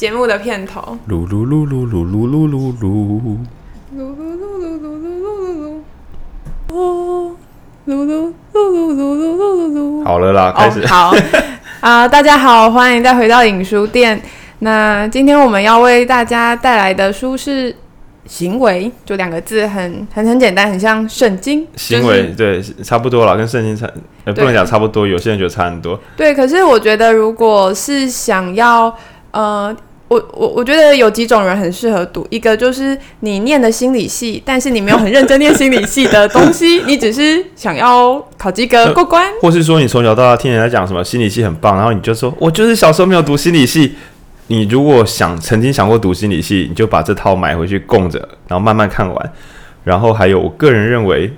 节目的片头。噜噜噜噜噜噜噜噜噜噜噜噜噜噜噜噜噜好了啦，开始。好啊，大家好，欢迎再回到影书店。那今天我们要为大家带来的书是《行为》，就两个字很，很很很简单，很像圣经。行为对，差不多了，跟圣经差，呃，不能讲差不多，有些人觉得差很多。对，可是我觉得，如果是想要，呃。我我我觉得有几种人很适合读，一个就是你念的心理系，但是你没有很认真念心理系的东西，你只是想要考及格 过关，或是说你从小到大听人家讲什么心理系很棒，然后你就说我就是小时候没有读心理系。你如果想曾经想过读心理系，你就把这套买回去供着，然后慢慢看完。然后还有，我个人认为。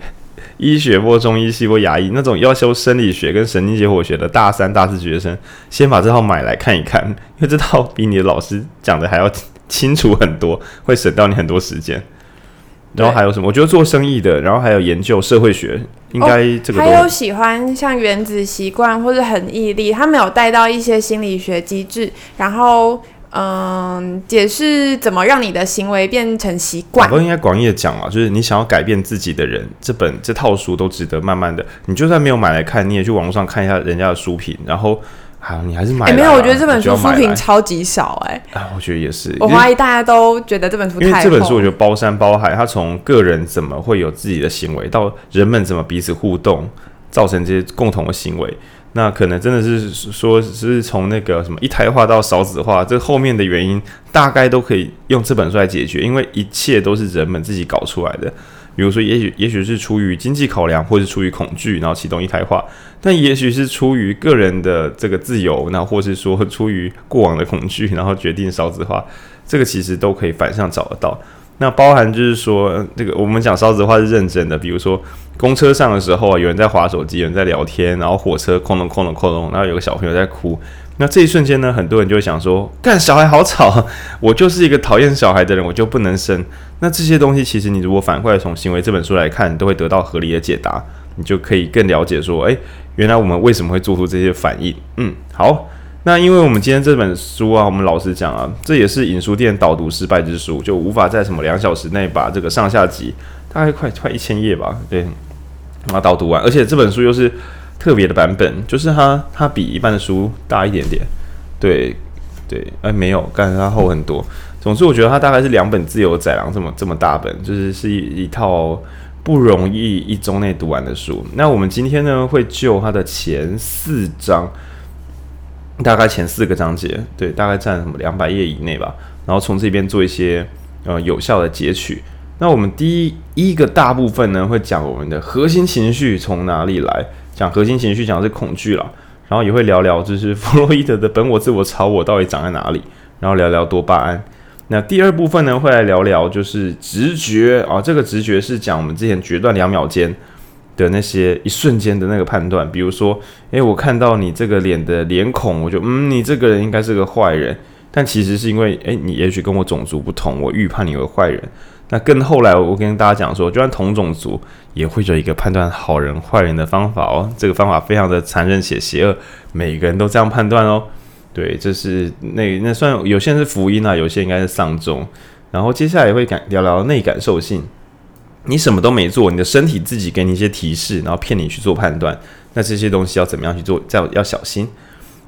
医学或中医系或牙医那种要修生理学跟神经解剖学的大三、大四学生，先把这套买来看一看，因为这套比你的老师讲的还要清楚很多，会省掉你很多时间。然后还有什么？我觉得做生意的，然后还有研究社会学，应该这个还有喜欢像原子习惯或者很毅力，他们有带到一些心理学机制，然后。嗯，解释怎么让你的行为变成习惯。我应该广义的讲啊，就是你想要改变自己的人，这本这套书都值得慢慢的。你就算没有买来看，你也去网络上看一下人家的书评，然后啊，你还是买。哎、欸，没有，我觉得这本书书评超级少哎、欸。啊，我觉得也是。我怀疑大家都觉得这本书太。因为这本书我觉得包山包海，它从个人怎么会有自己的行为，到人们怎么彼此互动，造成这些共同的行为。那可能真的是说，是从那个什么一胎化到少子化，这后面的原因大概都可以用这本书来解决，因为一切都是人们自己搞出来的。比如说，也许也许是出于经济考量，或是出于恐惧，然后启动一胎化；但也许是出于个人的这个自由，那或是说出于过往的恐惧，然后决定少子化。这个其实都可以反向找得到。那包含就是说，这个我们讲少子话是认真的，比如说公车上的时候，有人在划手机，有人在聊天，然后火车哐隆哐隆哐隆，然后有个小朋友在哭。那这一瞬间呢，很多人就会想说，干小孩好吵，我就是一个讨厌小孩的人，我就不能生。那这些东西其实你如果反过来从行为这本书来看，都会得到合理的解答，你就可以更了解说，诶，原来我们为什么会做出这些反应。嗯，好。那因为我们今天这本书啊，我们老实讲啊，这也是影书店导读失败之书，就无法在什么两小时内把这个上下集大概快快一千页吧，对，把它导读完。而且这本书又是特别的版本，就是它它比一般的书大一点点，对对，哎、没有，但是它厚很多。总之我觉得它大概是两本自由载廊这么这么大本，就是是一一套不容易一周内读完的书。那我们今天呢会就它的前四章。大概前四个章节，对，大概占什么两百页以内吧。然后从这边做一些呃有效的截取。那我们第一个大部分呢，会讲我们的核心情绪从哪里来，讲核心情绪讲的是恐惧啦。然后也会聊聊就是 弗洛伊德的本我、自我、超我到底长在哪里，然后聊聊多巴胺。那第二部分呢，会来聊聊就是直觉啊，这个直觉是讲我们之前决断两秒间。的那些一瞬间的那个判断，比如说，诶，我看到你这个脸的脸孔，我就嗯，你这个人应该是个坏人。但其实是因为，诶，你也许跟我种族不同，我预判你为坏人。那更后来，我跟大家讲说，就算同种族，也会有一个判断好人坏人的方法哦。这个方法非常的残忍且邪恶，每个人都这样判断哦。对，这是那那算有些人是福音啊，有些应该是丧钟。然后接下来会感聊聊内感受性。你什么都没做，你的身体自己给你一些提示，然后骗你去做判断。那这些东西要怎么样去做？要要小心。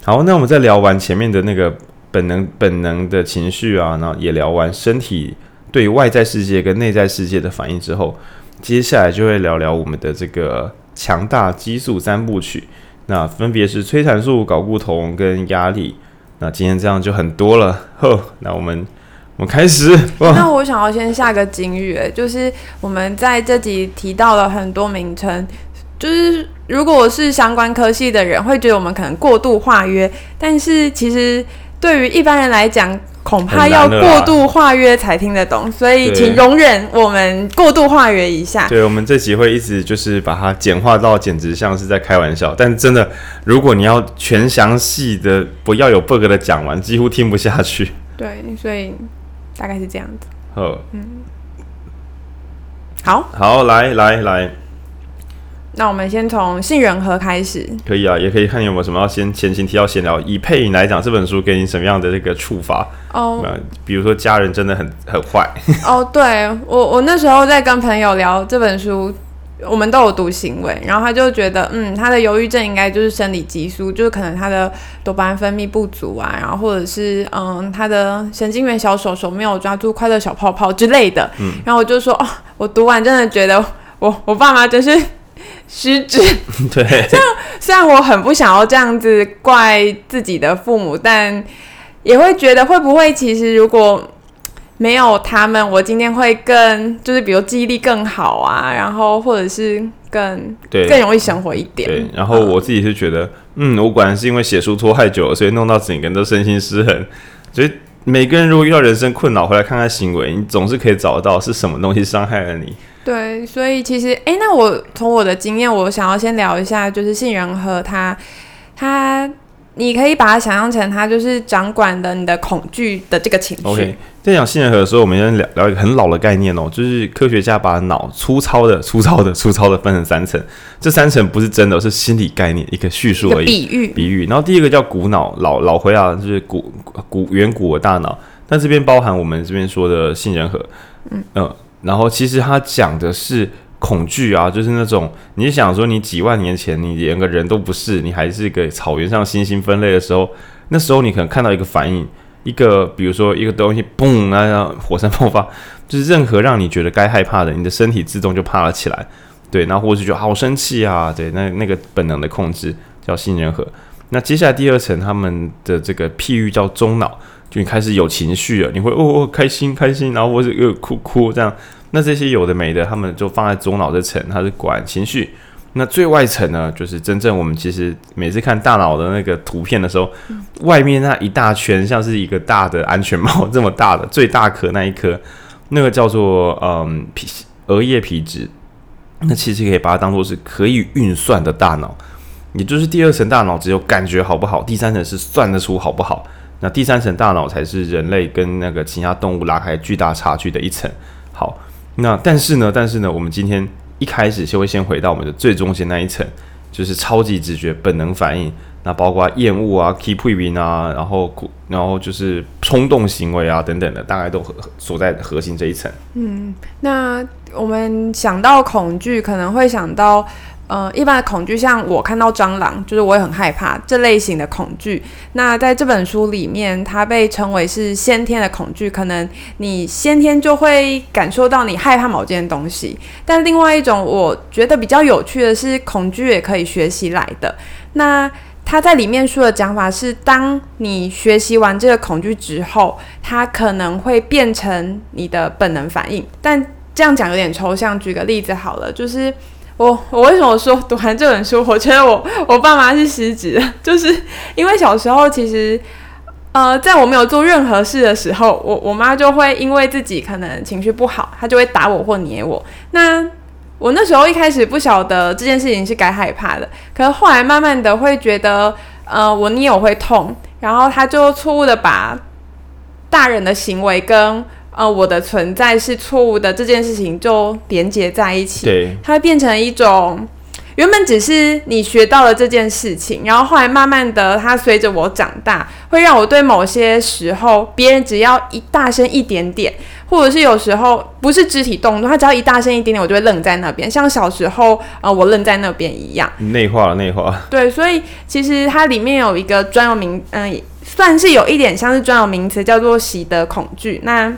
好，那我们在聊完前面的那个本能本能的情绪啊，然后也聊完身体对外在世界跟内在世界的反应之后，接下来就会聊聊我们的这个强大激素三部曲。那分别是催产素、睾固酮跟压力。那今天这样就很多了。呵，那我们。我们开始。那我想要先下个金语，就是我们在这集提到了很多名称，就是如果是相关科系的人会觉得我们可能过度化约，但是其实对于一般人来讲，恐怕要过度化约才听得懂，所以请容忍我们过度化约一下。对，我们这集会一直就是把它简化到简直像是在开玩笑，但真的，如果你要全详细的不要有 bug 的讲完，几乎听不下去。对，所以。大概是这样子。好，嗯，好，好，来来来，那我们先从杏仁核开始。可以啊，也可以看你有没有什么要先前行提要闲聊。以配音来讲，这本书给你什么样的这个触发？哦、oh.，比如说家人真的很很坏。哦、oh,，对我我那时候在跟朋友聊这本书，我们都有读行为，然后他就觉得，嗯，他的忧郁症应该就是生理激素，就是可能他的多巴胺分泌不足啊，然后或者是嗯，他的神经元小手手没有抓住快乐小泡泡之类的。嗯，然后我就说，哦，我读完真的觉得我我爸妈真是。失职，对，这样虽然我很不想要这样子怪自己的父母，但也会觉得会不会其实如果没有他们，我今天会更就是比如记忆力更好啊，然后或者是更对更容易生活一点。对，然后我自己是觉得，嗯，我果然是因为写书拖太久了，所以弄到整个人都身心失衡。所以每个人如果遇到人生困扰，回来看看行为，你总是可以找到是什么东西伤害了你。对，所以其实，哎，那我从我的经验，我想要先聊一下，就是杏仁核它，它，你可以把它想象成它就是掌管的你的恐惧的这个情绪。OK，在讲杏仁核的时候，我们先聊聊一个很老的概念哦，就是科学家把脑粗糙的、粗糙的、粗糙的分成三层，这三层不是真的，是心理概念，一个叙述而已，比喻，比喻。然后第一个叫古脑，老老回啊，就是古古远古的大脑，那这边包含我们这边说的杏仁核，嗯嗯。呃然后其实它讲的是恐惧啊，就是那种你想说你几万年前你连个人都不是，你还是一个草原上猩猩分类的时候，那时候你可能看到一个反应，一个比如说一个东西嘣啊，火山爆发，就是任何让你觉得该害怕的，你的身体自动就怕了起来，对，然后或者就好生气啊，对，那那个本能的控制叫杏仁核。那接下来第二层他们的这个譬喻叫中脑。就你开始有情绪了，你会哦哦开心开心，然后或者又哭哭这样。那这些有的没的，他们就放在中脑这层，它是管情绪。那最外层呢，就是真正我们其实每次看大脑的那个图片的时候，嗯、外面那一大圈像是一个大的安全帽这么大的最大壳那一颗，那个叫做嗯皮额叶皮质。那其实可以把它当做是可以运算的大脑，也就是第二层大脑只有感觉好不好，第三层是算得出好不好。那第三层大脑才是人类跟那个其他动物拉开巨大差距的一层。好，那但是呢，但是呢，我们今天一开始就会先回到我们的最中间那一层，就是超级直觉本能反应。那包括厌恶啊、keep win 啊，然后然后就是冲动行为啊等等的，大概都所在核心这一层。嗯，那我们想到恐惧，可能会想到。呃，一般的恐惧，像我看到蟑螂，就是我也很害怕这类型的恐惧。那在这本书里面，它被称为是先天的恐惧，可能你先天就会感受到你害怕某件东西。但另外一种，我觉得比较有趣的是，恐惧也可以学习来的。那他在里面说的讲法是，当你学习完这个恐惧之后，它可能会变成你的本能反应。但这样讲有点抽象，举个例子好了，就是。我我为什么说读完这本书，我觉得我 我爸妈是失职，就是因为小时候其实，呃，在我没有做任何事的时候，我我妈就会因为自己可能情绪不好，她就会打我或捏我。那我那时候一开始不晓得这件事情是该害怕的，可是后来慢慢的会觉得，呃，我捏我会痛，然后她就错误的把大人的行为跟。呃，我的存在是错误的，这件事情就连接在一起，对，它会变成一种原本只是你学到了这件事情，然后后来慢慢的，它随着我长大，会让我对某些时候，别人只要一大声一点点，或者是有时候不是肢体动作，他只要一大声一点点，我就会愣在那边，像小时候呃，我愣在那边一样，内化了内化。对，所以其实它里面有一个专有名，嗯、呃，算是有一点像是专有名词，叫做习得恐惧。那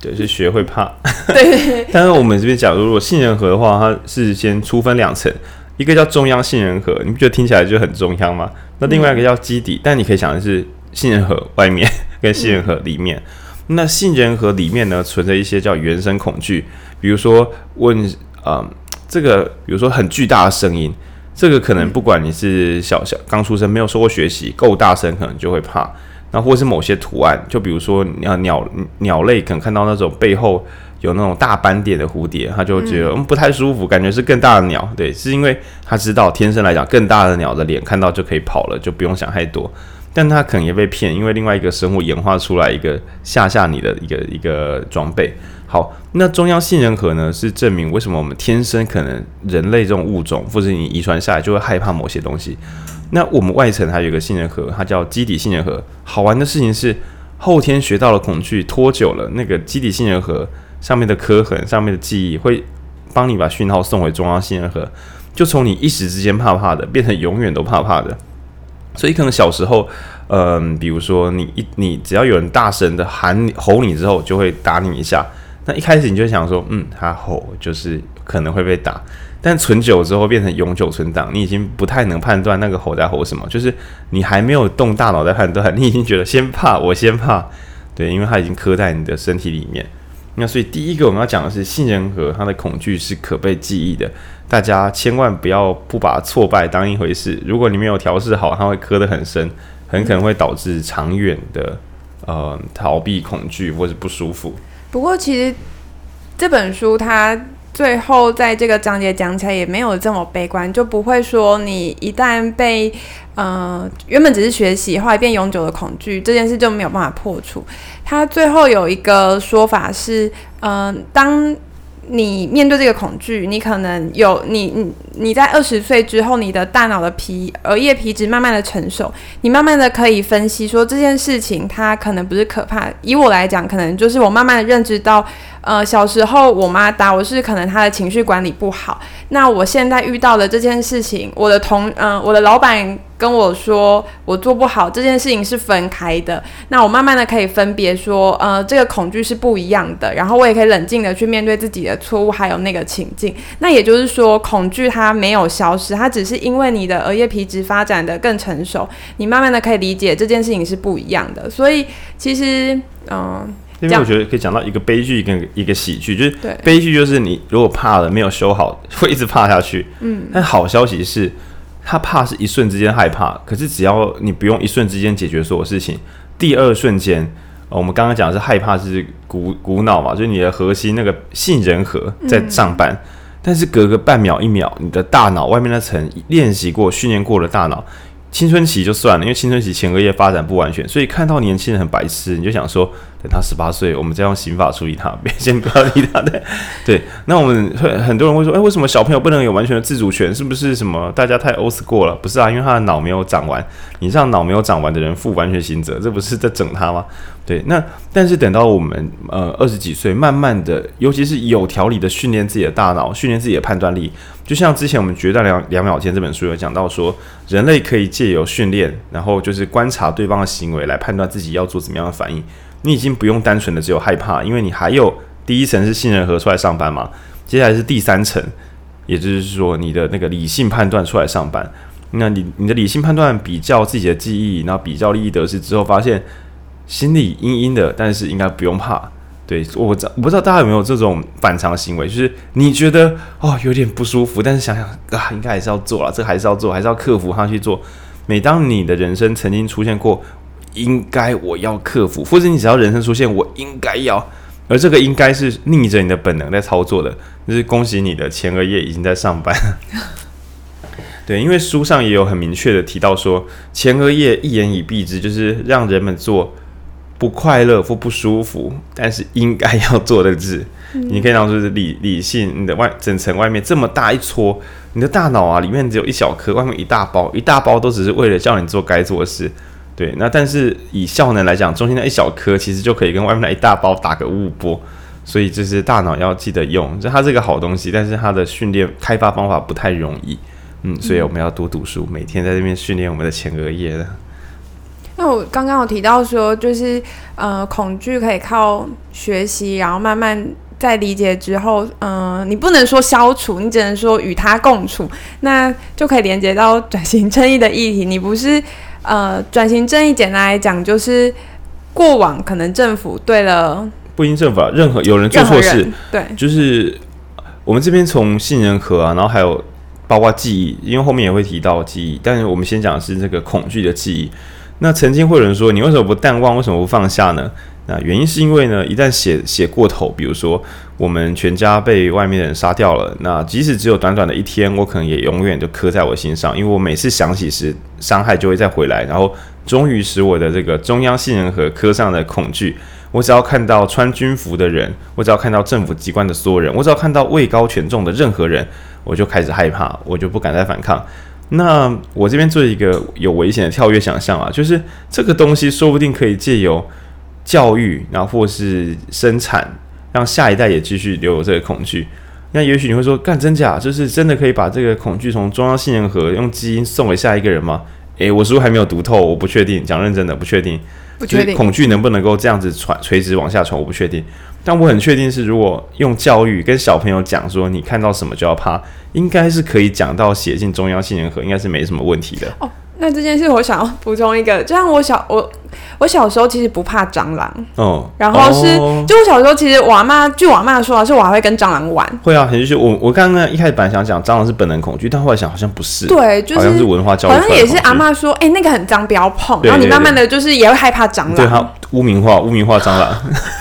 对，是学会怕。对，但是我们这边假如如果杏仁核的话，它是先粗分两层，一个叫中央杏仁核，你不觉得听起来就很中央吗？那另外一个叫基底，嗯、但你可以想的是杏仁核外面跟杏仁核里面。嗯、那杏仁核里面呢，存着一些叫原生恐惧，比如说问，嗯，这个比如说很巨大的声音，这个可能不管你是小小刚出生没有受过学习，够大声可能就会怕。然后或是某些图案，就比如说鸟鸟鸟类，可能看到那种背后有那种大斑点的蝴蝶，它就觉得嗯不太舒服，感觉是更大的鸟。对，是因为它知道天生来讲更大的鸟的脸看到就可以跑了，就不用想太多。但它可能也被骗，因为另外一个生物演化出来一个吓吓你的一个一个装备。好，那中央杏仁核呢，是证明为什么我们天生可能人类这种物种，或者你遗传下来就会害怕某些东西。那我们外层还有一个杏仁核，它叫基底杏仁核。好玩的事情是，后天学到了恐惧，拖久了，那个基底杏仁核上面的刻痕、上面的记忆，会帮你把讯号送回中央杏仁核，就从你一时之间怕怕的，变成永远都怕怕的。所以可能小时候，嗯、呃，比如说你一你只要有人大声的喊你吼你之后，就会打你一下。那一开始你就想说，嗯，他吼就是可能会被打，但存久之后变成永久存档，你已经不太能判断那个吼在吼什么，就是你还没有动大脑在判断，你已经觉得先怕我先怕，对，因为它已经刻在你的身体里面。那所以第一个我们要讲的是杏仁核，它的恐惧是可被记忆的，大家千万不要不把挫败当一回事。如果你没有调试好，它会磕得很深，很可能会导致长远的呃逃避恐惧或是不舒服。不过，其实这本书它最后在这个章节讲起来也没有这么悲观，就不会说你一旦被呃原本只是学习，后来变永久的恐惧这件事就没有办法破除。它最后有一个说法是，嗯、当。你面对这个恐惧，你可能有你你你在二十岁之后，你的大脑的皮额叶皮质慢慢的成熟，你慢慢的可以分析说这件事情它可能不是可怕。以我来讲，可能就是我慢慢的认知到。呃，小时候我妈打我是可能她的情绪管理不好。那我现在遇到的这件事情，我的同嗯、呃，我的老板跟我说我做不好这件事情是分开的。那我慢慢的可以分别说，呃，这个恐惧是不一样的。然后我也可以冷静的去面对自己的错误，还有那个情境。那也就是说，恐惧它没有消失，它只是因为你的额叶皮质发展的更成熟，你慢慢的可以理解这件事情是不一样的。所以其实，嗯、因为我觉得可以讲到一个悲剧跟一个喜剧，就是悲剧就是你如果怕了没有修好，会一直怕下去。嗯，但好消息是，他怕是一瞬之间害怕，可是只要你不用一瞬之间解决所有事情，第二瞬间，呃，我们刚刚讲的是害怕是股股脑嘛，就是你的核心那个杏仁核在上班，嗯，但是隔个半秒一秒，你的大脑外面那层练习过、训练过的大脑。青春期就算了，因为青春期前额叶发展不完全，所以看到年轻人很白痴，你就想说，等他十八岁，我们再用刑法处理他，别 先不要理他。对，对。那我们会很多人会说，哎，为什么小朋友不能有完全的自主权？是不是什么大家太 old school 了？不是啊，因为他的脑没有长完，你让脑没有长完的人负完全刑责，这不是在整他吗？对。那但是等到我们呃二十几岁，慢慢的，尤其是有条理的训练自己的大脑，训练自己的判断力。就像之前我们《决断两两秒间》这本书有讲到说，人类可以借由训练，然后就是观察对方的行为来判断自己要做怎么样的反应。你已经不用单纯的只有害怕，因为你还有第一层是信任核出来上班嘛，接下来是第三层，也就是说你的那个理性判断出来上班。那你你的理性判断比较自己的记忆，然后比较利益得失之后，发现心里阴阴的，但是应该不用怕。对，我知我不知道大家有没有这种反常行为，就是你觉得哦有点不舒服，但是想想啊，应该还是要做了，这还是要做，还是要克服它去做。每当你的人生曾经出现过应该我要克服，或者你只要人生出现我应该要，而这个应该是逆着你的本能在操作的，就是恭喜你的前额叶已经在上班。对，因为书上也有很明确的提到说，前额叶一言以蔽之，就是让人们做。不快乐或不舒服，但是应该要做的事，嗯、你可以当做是理理性。你的外整层外面这么大一撮，你的大脑啊里面只有一小颗，外面一大包，一大包都只是为了叫你做该做的事。对，那但是以效能来讲，中心那一小颗其实就可以跟外面那一大包打个五五波。所以就是大脑要记得用，就它是个好东西，但是它的训练开发方法不太容易。嗯，所以我们要多读书，每天在这边训练我们的前额叶的。那我刚刚有提到说，就是呃，恐惧可以靠学习，然后慢慢在理解之后，嗯、呃，你不能说消除，你只能说与它共处，那就可以连接到转型正义的议题。你不是呃，转型正义简单来讲，就是过往可能政府对了，不一定政府啊，任何有人做错事，对，就是我们这边从杏仁核啊，然后还有包括记忆，因为后面也会提到记忆，但是我们先讲的是这个恐惧的记忆。那曾经会有人说，你为什么不淡忘？为什么不放下呢？那原因是因为呢，一旦写写过头，比如说我们全家被外面的人杀掉了，那即使只有短短的一天，我可能也永远就刻在我心上，因为我每次想起时，伤害就会再回来，然后终于使我的这个中央杏仁核磕上的恐惧。我只要看到穿军服的人，我只要看到政府机关的所有人，我只要看到位高权重的任何人，我就开始害怕，我就不敢再反抗。那我这边做一个有危险的跳跃想象啊，就是这个东西说不定可以借由教育，然后或是生产，让下一代也继续留有这个恐惧。那也许你会说，干真假？就是真的可以把这个恐惧从中央杏仁核用基因送给下一个人吗？诶，我书还没有读透，我不确定。讲认真的，不确定。不确定恐惧能不能够这样子传垂直往下传，我不确定。但我很确定是，如果用教育跟小朋友讲说，你看到什么就要怕，应该是可以讲到写进中央杏仁核，应该是没什么问题的。哦，那这件事我想要补充一个，就像我小我我小时候其实不怕蟑螂哦，然后是、哦、就我小时候其实我阿妈据我阿妈说啊，是我还会跟蟑螂玩。会啊，很就是我我刚刚一开始本来想讲蟑螂是本能恐惧，但后来想好像不是，对，就是、好像是文化教育，好像也是阿妈说，哎、欸，那个很脏，不要碰。然后你慢慢的就是也会害怕蟑螂，对，它污名化污名化蟑螂，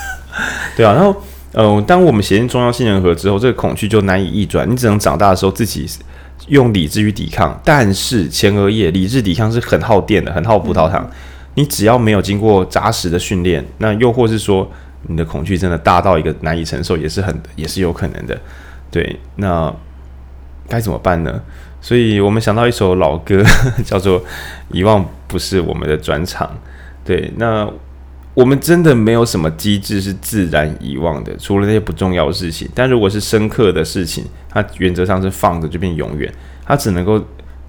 对啊，然后。呃，当我们写进中央杏仁核之后，这个恐惧就难以逆转。你只能长大的时候自己用理智去抵抗。但是前额叶理智抵抗是很耗电的，很耗葡萄糖。你只要没有经过扎实的训练，那又或是说你的恐惧真的大到一个难以承受，也是很也是有可能的。对，那该怎么办呢？所以我们想到一首老歌，叫做《遗忘不是我们的专长》。对，那。我们真的没有什么机制是自然遗忘的，除了那些不重要的事情。但如果是深刻的事情，它原则上是放着就变永远，它只能够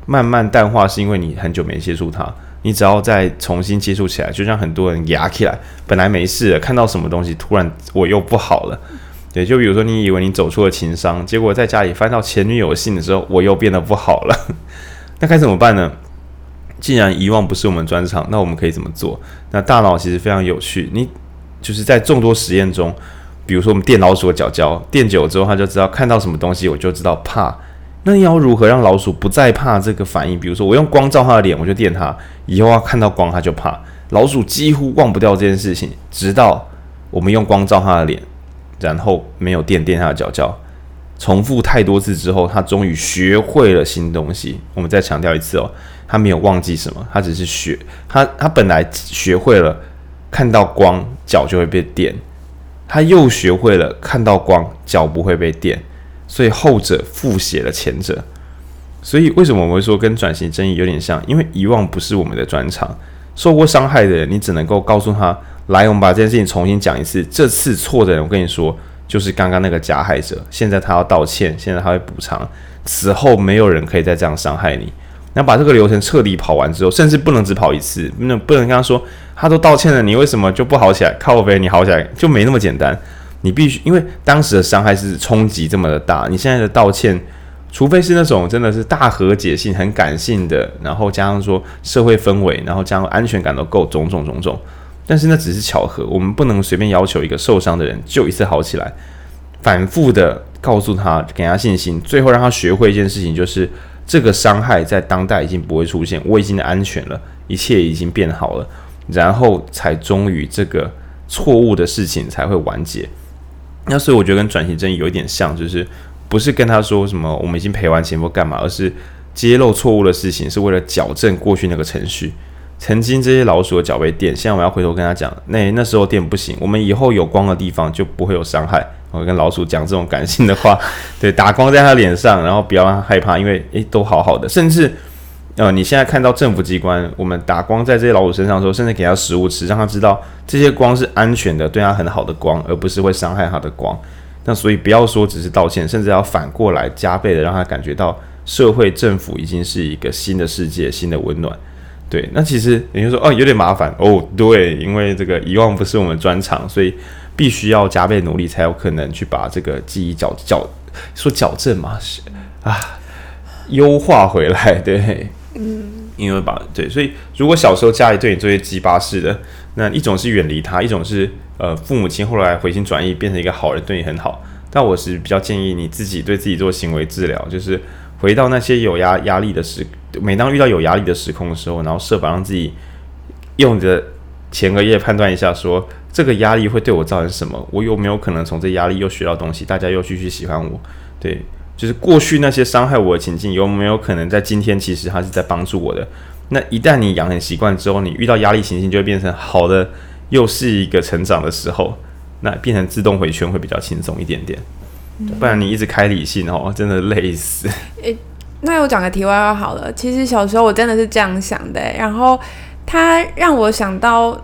慢慢淡化，是因为你很久没接触它。你只要再重新接触起来，就像很多人压起来，本来没事了，看到什么东西突然我又不好了。对，就比如说你以为你走出了情伤，结果在家里翻到前女友信的时候，我又变得不好了。那该怎么办呢？既然遗忘不是我们专长，那我们可以怎么做？那大脑其实非常有趣，你就是在众多实验中，比如说我们电老鼠的脚脚，电久之后，它就知道看到什么东西，我就知道怕。那你要如何让老鼠不再怕这个反应？比如说我用光照它的脸，我就电它，以后它看到光它就怕。老鼠几乎忘不掉这件事情，直到我们用光照它的脸，然后没有电电它的脚脚，重复太多次之后，它终于学会了新东西。我们再强调一次哦。他没有忘记什么，他只是学他他本来学会了看到光脚就会被电，他又学会了看到光脚不会被电，所以后者复写了前者。所以为什么我会说跟转型正义有点像？因为遗忘不是我们的专长。受过伤害的人，你只能够告诉他：来，我们把这件事情重新讲一次。这次错的人，我跟你说，就是刚刚那个加害者。现在他要道歉，现在他会补偿。此后没有人可以再这样伤害你。那把这个流程彻底跑完之后，甚至不能只跑一次，不能不能跟他说，他都道歉了，你为什么就不好起来？靠呗，你好起来就没那么简单。你必须因为当时的伤害是冲击这么的大，你现在的道歉，除非是那种真的是大和解性、很感性的，然后加上说社会氛围，然后加上安全感都够，种种种种。但是那只是巧合，我们不能随便要求一个受伤的人就一次好起来，反复的告诉他，给他信心，最后让他学会一件事情，就是。这个伤害在当代已经不会出现，我已经安全了，一切已经变好了，然后才终于这个错误的事情才会完结。那所以我觉得跟转型正义有一点像，就是不是跟他说什么我们已经赔完钱或干嘛，而是揭露错误的事情是为了矫正过去那个程序。曾经这些老鼠的脚被电，现在我要回头跟他讲，那那时候电不行，我们以后有光的地方就不会有伤害。我跟老鼠讲这种感性的话，对，打光在他脸上，然后不要让他害怕，因为诶都好好的。甚至，呃，你现在看到政府机关，我们打光在这些老鼠身上的时候，甚至给他食物吃，让他知道这些光是安全的，对他很好的光，而不是会伤害他的光。那所以不要说只是道歉，甚至要反过来加倍的让他感觉到社会政府已经是一个新的世界，新的温暖。对，那其实你就说哦有点麻烦哦，对，因为这个遗忘不是我们专长，所以。必须要加倍努力，才有可能去把这个记忆矫矫说矫正嘛，是啊，优化回来，对，嗯，因为把对，所以如果小时候家里对你做些鸡巴事的，那一种是远离他，一种是呃父母亲后来回心转意变成一个好人，对你很好。但我是比较建议你自己对自己做行为治疗，就是回到那些有压压力的时，每当遇到有压力的时空的时候，然后设法让自己用着前额叶判断一下说。这个压力会对我造成什么？我有没有可能从这压力又学到东西？大家又继续喜欢我？对，就是过去那些伤害我的情境，有没有可能在今天其实它是在帮助我的？那一旦你养成习惯之后，你遇到压力情境就会变成好的，又是一个成长的时候，那变成自动回圈会比较轻松一点点。不然你一直开理性哦，真的累死。那我讲个题外话好了。其实小时候我真的是这样想的，然后他让我想到。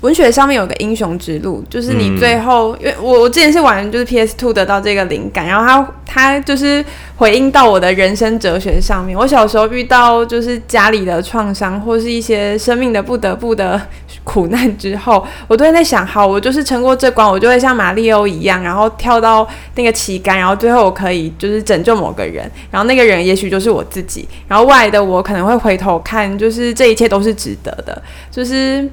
文学上面有个英雄之路，就是你最后，因为我我之前是玩就是 PS Two 得到这个灵感，然后他他就是回应到我的人生哲学上面。我小时候遇到就是家里的创伤或是一些生命的不得不的苦难之后，我都会在想，好，我就是撑过这关，我就会像马里欧一样，然后跳到那个旗杆，然后最后我可以就是拯救某个人，然后那个人也许就是我自己，然后未来的我可能会回头看，就是这一切都是值得的，就是。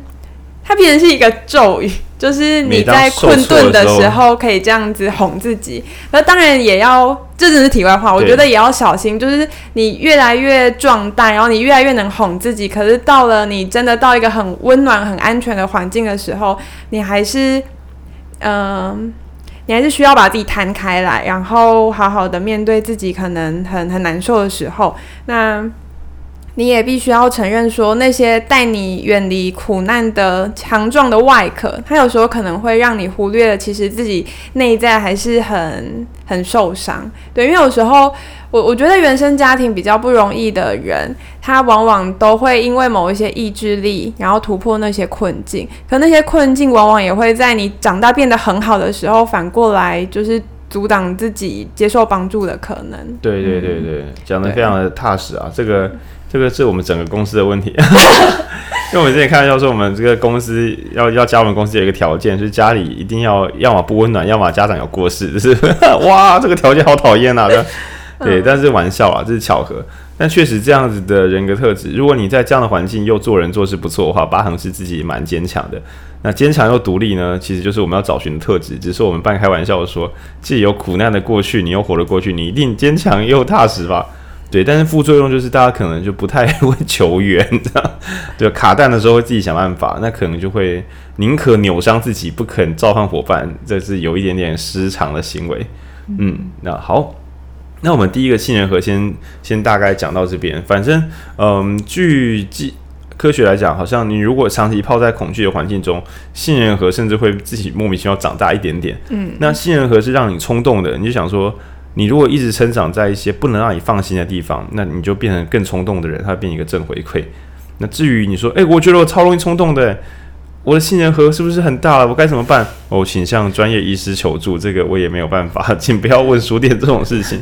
它变成是一个咒语，就是你在困顿的时候可以这样子哄自己。那当然也要，这只是题外话。我觉得也要小心，就是你越来越壮大，然后你越来越能哄自己。可是到了你真的到一个很温暖、很安全的环境的时候，你还是，嗯、呃，你还是需要把自己摊开来，然后好好的面对自己可能很很难受的时候。那。你也必须要承认，说那些带你远离苦难的强壮的外壳，它有时候可能会让你忽略了，其实自己内在还是很很受伤。对，因为有时候我我觉得原生家庭比较不容易的人，他往往都会因为某一些意志力，然后突破那些困境。可那些困境往往也会在你长大变得很好的时候，反过来就是阻挡自己接受帮助的可能。对对对对，讲的非常的踏实啊，这个。这个是我们整个公司的问题，因为我们之前开玩笑说，我们这个公司要要加我们公司有一个条件，就是家里一定要要么不温暖，要么家长有过世，就是 哇，这个条件好讨厌啊！对，但是玩笑啊，这是巧合。但确实这样子的人格特质，如果你在这样的环境又做人做事不错的话，八成是自己蛮坚强的。那坚强又独立呢，其实就是我们要找寻的特质。只是我们半开玩笑的说，既有苦难的过去，你又活得过去，你一定坚强又踏实吧？对，但是副作用就是大家可能就不太 会求援，这样对，卡弹的时候会自己想办法，那可能就会宁可扭伤自己，不肯召唤伙伴，这是有一点点失常的行为。嗯，那好，那我们第一个杏仁核先先大概讲到这边。反正，嗯，据记科学来讲，好像你如果长期泡在恐惧的环境中，杏仁核甚至会自己莫名其妙长大一点点。嗯，那杏仁核是让你冲动的，你就想说。你如果一直生长在一些不能让你放心的地方，那你就变成更冲动的人，他会变一个正回馈。那至于你说，诶，我觉得我超容易冲动的，我的杏仁核是不是很大了？我该怎么办？哦请向专业医师求助，这个我也没有办法，请不要问书店这种事情，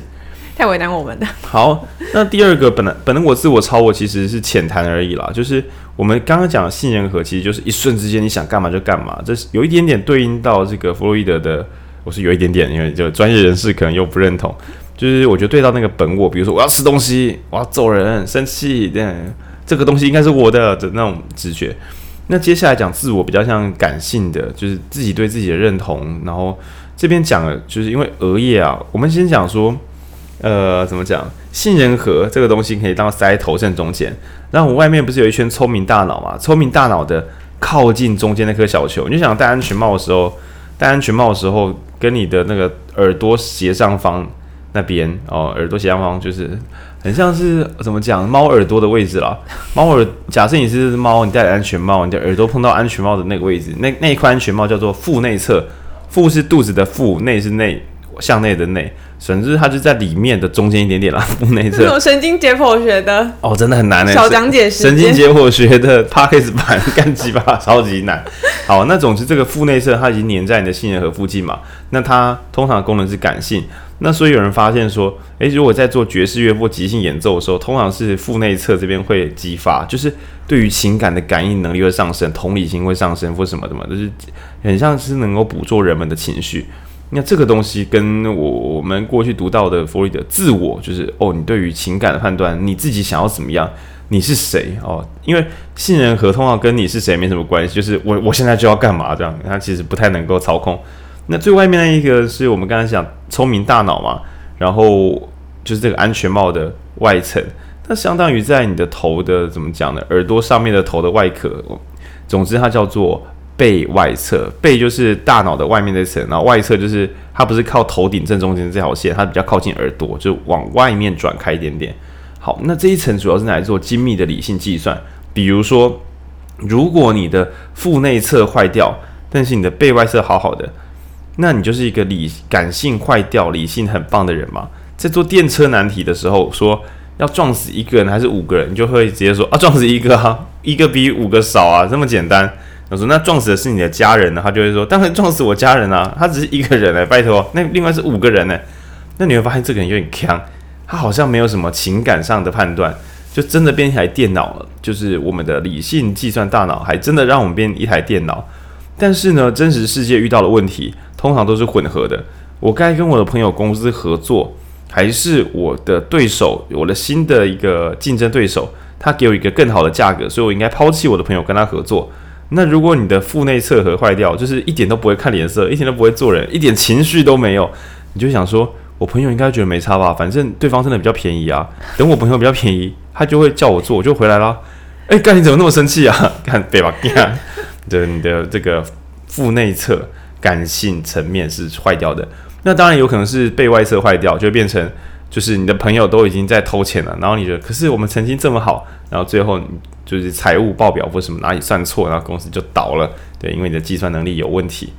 太为难我们了。好，那第二个本来本来我自我超我其实是浅谈而已啦，就是我们刚刚讲的杏仁核，其实就是一瞬之间你想干嘛就干嘛，这是有一点点对应到这个弗洛伊德的。我是有一点点，因为就专业人士可能又不认同，就是我觉得对到那个本我，比如说我要吃东西，我要揍人，生气，对，这个东西应该是我的的那种直觉。那接下来讲自我，比较像感性的，就是自己对自己的认同。然后这边讲的就是因为额叶啊，我们先讲说，呃，怎么讲？杏仁核这个东西可以当塞头正中间，然后我外面不是有一圈聪明大脑嘛？聪明大脑的靠近中间那颗小球，你就想戴安全帽的时候。戴安全帽的时候，跟你的那个耳朵斜上方那边哦，耳朵斜上方就是很像是怎么讲，猫耳朵的位置啦。猫耳，假设你是猫，你戴了安全帽，你的耳朵碰到安全帽的那个位置，那那一块安全帽叫做腹内侧，腹是肚子的腹，内是内，向内的内。甚至它就在里面的中间一点点啦，腹内侧。有神经解剖学的哦，真的很难诶。小讲解神经解剖学的 Podcast 版 干鸡巴，超级难。好，那总之这个腹内侧它已经粘在你的杏仁核附近嘛，那它通常的功能是感性。那所以有人发现说，诶，如果在做爵士乐或即兴演奏的时候，通常是腹内侧这边会激发，就是对于情感的感应能力会上升，同理心会上升或什么的嘛，就是很像是能够捕捉人们的情绪。那这个东西跟我我们过去读到的弗洛伊德自我，就是哦，你对于情感的判断，你自己想要怎么样，你是谁哦？因为信任合同啊跟你是谁没什么关系，就是我我现在就要干嘛这样，它其实不太能够操控。那最外面那一个是我们刚才讲聪明大脑嘛，然后就是这个安全帽的外层，它相当于在你的头的怎么讲呢？耳朵上面的头的外壳，总之它叫做背外侧，背就是大脑的外面这层，然后外侧就是它不是靠头顶正中间这条线，它比较靠近耳朵，就往外面转开一点点。好，那这一层主要是来做精密的理性计算，比如说，如果你的腹内侧坏掉，但是你的背外侧好好的，那你就是一个理感性坏掉、理性很棒的人嘛。在做电车难题的时候，说要撞死一个人还是五个人，你就会直接说啊，撞死一个啊，一个比五个少啊，这么简单。我说那撞死的是你的家人呢？他就会说当然撞死我家人啊，他只是一个人哎、拜托，那另外是五个人呢、那你会发现这个人有点锵。他好像没有什么情感上的判断，就真的变一台电脑了。就是我们的理性计算大脑，还真的让我们变一台电脑。但是呢，真实世界遇到的问题通常都是混合的。我该跟我的朋友公司合作，还是我的对手，我的新的一个竞争对手，他给我一个更好的价格，所以我应该抛弃我的朋友跟他合作。那如果你的腹内侧核坏掉，就是一点都不会看脸色，一点都不会做人，一点情绪都没有，你就想说。我朋友应该觉得没差吧，反正对方真的比较便宜啊。等我朋友比较便宜，他就会叫我做，我就回来了。哎，干你怎么那么生气啊？干对吧？干，对你的这个腹内侧感性层面是坏掉的。那当然有可能是背外侧坏掉，就会变成就是你的朋友都已经在偷钱了，然后你觉得可是我们曾经这么好，然后最后就是财务报表或什么哪里算错，然后公司就倒了。对，因为你的计算能力有问题。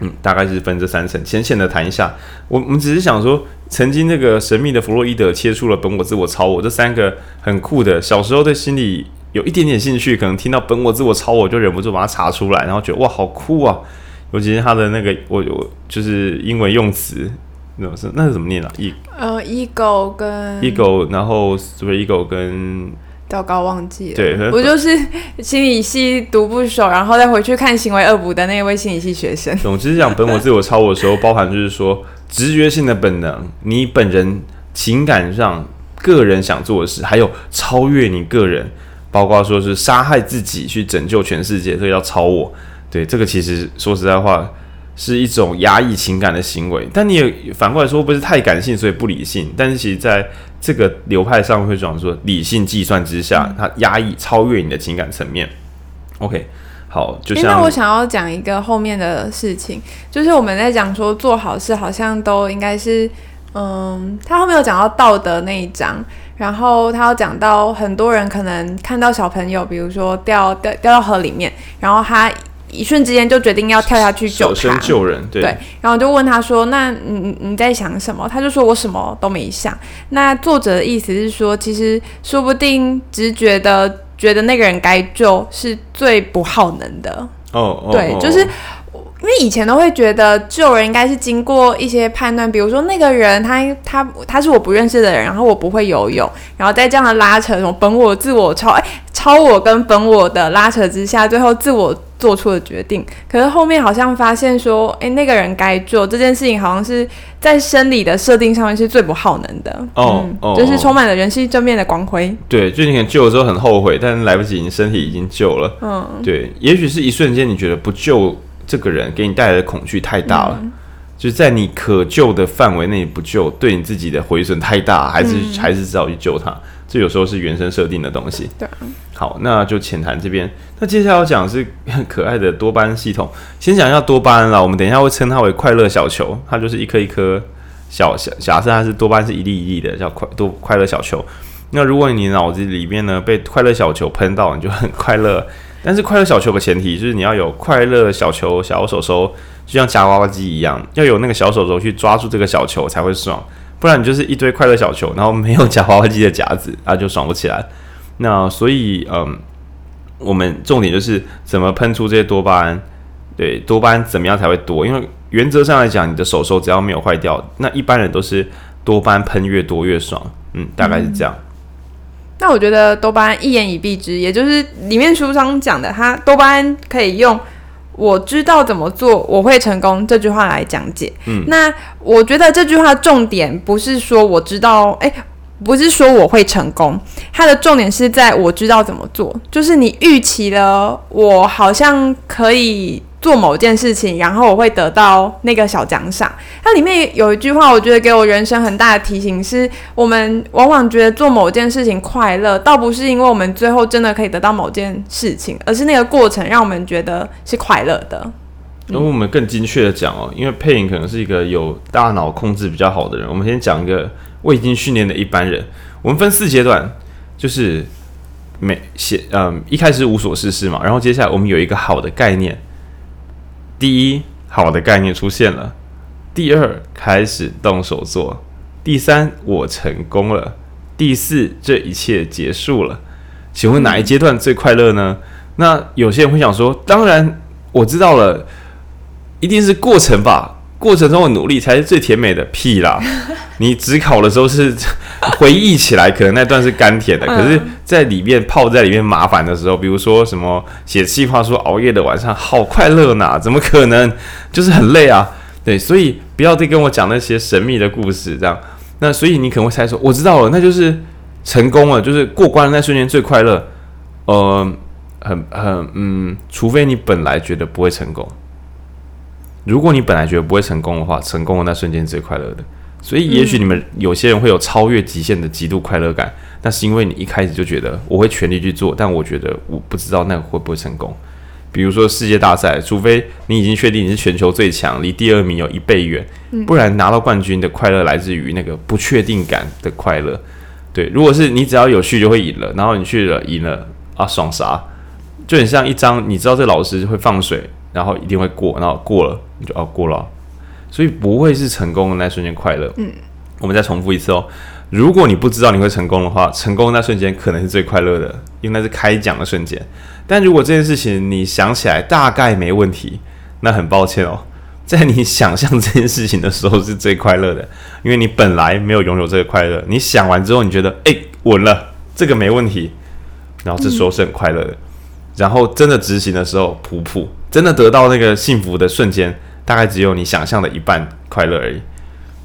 嗯，大概是分这三层，浅浅的谈一下。我我们只是想说，曾经那个神秘的弗洛伊德切出了本我、自我、超我这三个很酷的，小时候对心理有一点点兴趣，可能听到本我、自我、超我就忍不住把它查出来，然后觉得哇，好酷啊！尤其是他的那个，我我就是英文用词，那是那是怎么念啊？e 呃，ego 跟 ego，然后是不是 ego 跟？糟糕，忘记了。对，我就是心理系读不熟，然后再回去看行为恶补的那一位心理系学生。总之讲本我、自我、超我的时候，包含就是说直觉性的本能，你本人情感上个人想做的事，还有超越你个人，包括说是杀害自己去拯救全世界，这个叫超我。对，这个其实说实在话。是一种压抑情感的行为，但你也反过来说，不是太感性，所以不理性。但是其实在这个流派上会讲说，理性计算之下，它压抑超越你的情感层面。OK，好，就像、欸、那我想要讲一个后面的事情，就是我们在讲说做好事好像都应该是，嗯，他后面有讲到道德那一章，然后他有讲到很多人可能看到小朋友，比如说掉掉掉到河里面，然后他。一瞬之间就决定要跳下去救他，救人，对。对，然后就问他说：“那你你在想什么？”他就说：“我什么都没想。”那作者的意思是说，其实说不定直觉的觉得那个人该救是最不耗能的。哦，对，就是因为以前都会觉得救人应该是经过一些判断，比如说那个人他他他是我不认识的人，然后我不会游泳，然后在这样的拉扯，什么本我、自我超哎超我跟本我的拉扯之下，最后自我。做出了决定，可是后面好像发现说，哎、欸，那个人该做这件事情，好像是在生理的设定上面是最不耗能的哦，嗯、哦就是充满了人性正面的光辉。对，就你可能救的时候很后悔，但来不及，你身体已经救了。嗯，对，也许是一瞬间，你觉得不救这个人给你带来的恐惧太大了，嗯、就是在你可救的范围内不救，对你自己的毁损太大，还是、嗯、还是只好去救他。这有时候是原生设定的东西。对，好，那就浅谈这边。那接下来要讲的是很 可爱的多巴胺系统。先讲一下多巴胺啦，我们等一下会称它为快乐小球，它就是一颗一颗小小。假设它是多巴胺是一粒一粒的，叫快多快乐小球。那如果你脑子里面呢被快乐小球喷到，你就很快乐。但是快乐小球的前提就是你要有快乐小球小手手，就像夹娃娃机一样，要有那个小手手去抓住这个小球才会爽。不然你就是一堆快乐小球，然后没有夹娃娃机的夹子啊，就爽不起来。那所以，嗯，我们重点就是怎么喷出这些多巴胺。对，多巴胺怎么样才会多？因为原则上来讲，你的手手只要没有坏掉，那一般人都是多巴胺喷越多越爽。嗯，大概是这样。那我觉得多巴胺一言以蔽之，也就是里面书上讲的，它多巴胺可以用。我知道怎么做，我会成功。这句话来讲解。嗯，那我觉得这句话重点不是说我知道，诶，不是说我会成功，它的重点是在我知道怎么做。就是你预期了，我好像可以做某件事情，然后我会得到那个小奖赏。它里面有一句话，我觉得给我人生很大的提醒是：我们往往觉得做某件事情快乐，倒不是因为我们最后真的可以得到某件事情，而是那个过程让我们觉得是快乐的。那我们更精确的讲哦，因为配音可能是一个有大脑控制比较好的人，我们先讲一个未经训练的一般人。我们分四阶段，就是每写嗯一开始无所事事嘛，然后接下来我们有一个好的概念。第一，好的概念出现了；第二，开始动手做；第三，我成功了；第四，这一切结束了。请问哪一阶段最快乐呢？那有些人会想说，当然我知道了，一定是过程吧。过程中的努力才是最甜美的。屁啦！你只考的时候是 回忆起来，可能那段是甘甜的。可是，在里面泡在里面麻烦的时候，比如说什么写计划书熬夜的晚上，好快乐呐！怎么可能？就是很累啊。对，所以不要再跟我讲那些神秘的故事。这样，那所以你可能会猜说，我知道了，那就是成功了，就是过关的那瞬间最快乐。呃，很很嗯，除非你本来觉得不会成功。如果你本来觉得不会成功的话，成功的那瞬间最快乐的。所以，也许你们有些人会有超越极限的极度快乐感，那是因为你一开始就觉得我会全力去做，但我觉得我不知道那个会不会成功。比如说世界大赛，除非你已经确定你是全球最强，离第二名有一倍远，不然拿到冠军的快乐来自于那个不确定感的快乐。对，如果是你只要有去就会赢了，然后你去了赢了啊，爽啥？就很像一张你知道这老师会放水。然后一定会过，然后过了你就哦过了，所以不会是成功的那瞬间快乐。嗯，我们再重复一次哦。如果你不知道你会成功的话，成功的那瞬间可能是最快乐的，因为那是开奖的瞬间。但如果这件事情你想起来大概没问题，那很抱歉哦，在你想象这件事情的时候是最快乐的，因为你本来没有拥有这个快乐。你想完之后，你觉得诶稳了，这个没问题，然后这时候是很快乐的。嗯然后真的执行的时候，普普真的得到那个幸福的瞬间，大概只有你想象的一半快乐而已。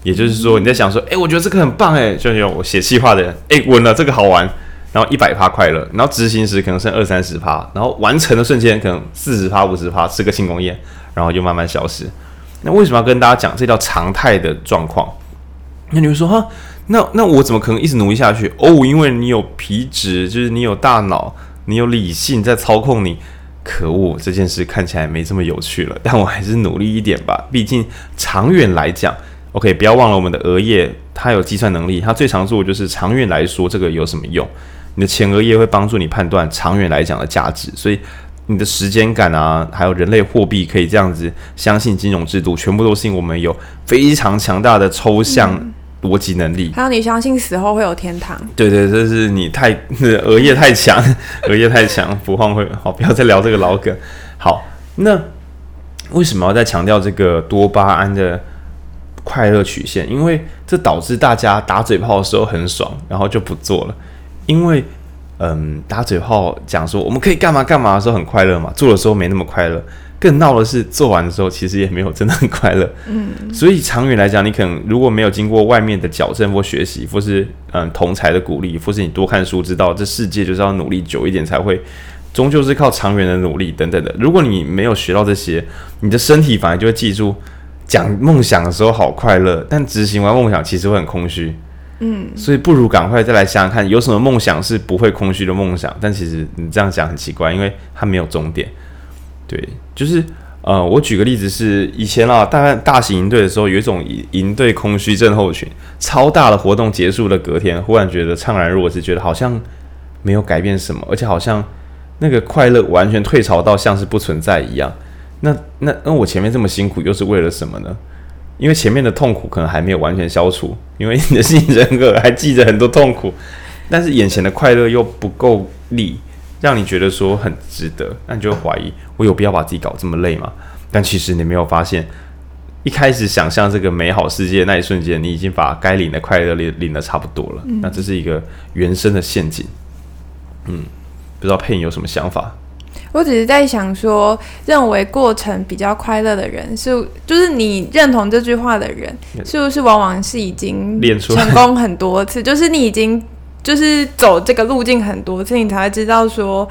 也就是说，你在想说，哎，我觉得这个很棒，哎，就有我写企划的人，哎，稳了，这个好玩，然后一百趴快乐，然后执行时可能剩二三十趴，然后完成的瞬间可能四十趴、五十趴，吃个庆功宴，然后就慢慢消失。那为什么要跟大家讲这叫常态的状况？那你会说，哈，那那我怎么可能一直努力下去？哦，因为你有皮质，就是你有大脑。你有理性在操控你，可恶！这件事看起来没这么有趣了，但我还是努力一点吧。毕竟长远来讲，OK，不要忘了我们的额叶，它有计算能力，它最常做的就是长远来说这个有什么用？你的前额叶会帮助你判断长远来讲的价值，所以你的时间感啊，还有人类货币可以这样子相信金融制度，全部都是因为我们有非常强大的抽象。嗯逻辑能力，还有你相信死后会有天堂？对对，这是你太 额叶太强，额叶太强，不晃会好。不要再聊这个老梗。好，那为什么要再强调这个多巴胺的快乐曲线？因为这导致大家打嘴炮的时候很爽，然后就不做了。因为嗯，打嘴炮讲说我们可以干嘛干嘛的时候很快乐嘛，做的时候没那么快乐。更闹的是，做完的时候其实也没有真的很快乐。嗯，所以长远来讲，你可能如果没有经过外面的矫正或学习，或是嗯同才的鼓励，或是你多看书，知道这世界就是要努力久一点才会，终究是靠长远的努力等等的。如果你没有学到这些，你的身体反而就会记住讲梦想的时候好快乐，但执行完梦想其实会很空虚。嗯，所以不如赶快再来想想看，有什么梦想是不会空虚的梦想？但其实你这样讲很奇怪，因为它没有终点。对，就是呃，我举个例子是以前啊，大概大型营队的时候，有一种营营队空虚症候群，超大的活动结束的隔天，忽然觉得怅然若失，觉得好像没有改变什么，而且好像那个快乐完全退潮到像是不存在一样。那那那我前面这么辛苦又是为了什么呢？因为前面的痛苦可能还没有完全消除，因为你的性人格还记着很多痛苦，但是眼前的快乐又不够力。让你觉得说很值得，那你就会怀疑我有必要把自己搞这么累吗？但其实你没有发现，一开始想象这个美好世界那一瞬间，你已经把该领的快乐领领的差不多了。嗯。那这是一个原生的陷阱。嗯，不知道佩你有什么想法？我只是在想说，认为过程比较快乐的人，是就是你认同这句话的人，是不是往往是已经练出成功很多次？就是你已经。就是走这个路径很多次，你才会知道说，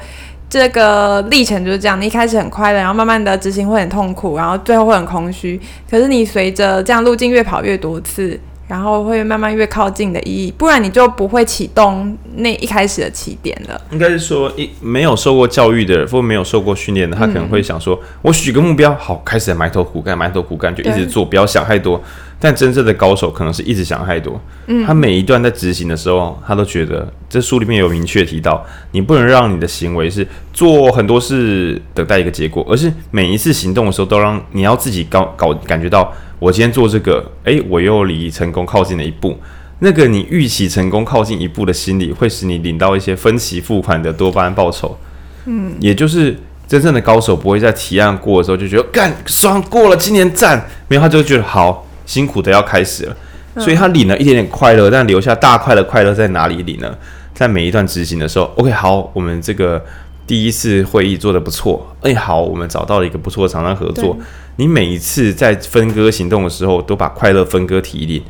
这个历程就是这样，你一开始很快乐，然后慢慢的执行会很痛苦，然后最后会很空虚。可是你随着这样路径越跑越多次。然后会慢慢越靠近的意义，不然你就不会启动那一开始的起点了。应该是说，一没有受过教育的人，或没有受过训练的，他可能会想说：“嗯、我许个目标，好，开始埋头苦干，埋头苦干，就一直做，不要想太多。”但真正的高手可能是一直想太多。嗯，他每一段在执行的时候，他都觉得，这书里面有明确提到，你不能让你的行为是做很多事等待一个结果，而是每一次行动的时候，都让你要自己搞搞感觉到。我今天做这个，诶，我又离成功靠近了一步。那个你预期成功靠近一步的心理，会使你领到一些分期付款的多巴胺报酬。嗯，也就是真正的高手不会在提案过的时候就觉得干爽过了，今年赞，没有他就觉得好辛苦的要开始了。所以他领了一点点快乐，但留下大块的快乐在哪里领呢？在每一段执行的时候，OK，好，我们这个第一次会议做得不错，诶，好，我们找到了一个不错的厂商合作。你每一次在分割行动的时候，都把快乐分割提领，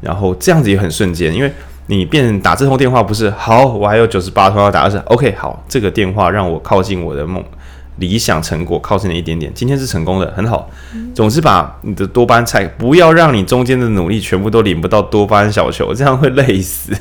然后这样子也很瞬间，因为你变打这通电话不是好，我还有九十八通要打，而是 OK 好，这个电话让我靠近我的梦理想成果靠近了一点点，今天是成功的，很好。总之把你的多巴胺菜，不要让你中间的努力全部都领不到多巴胺小球，这样会累死。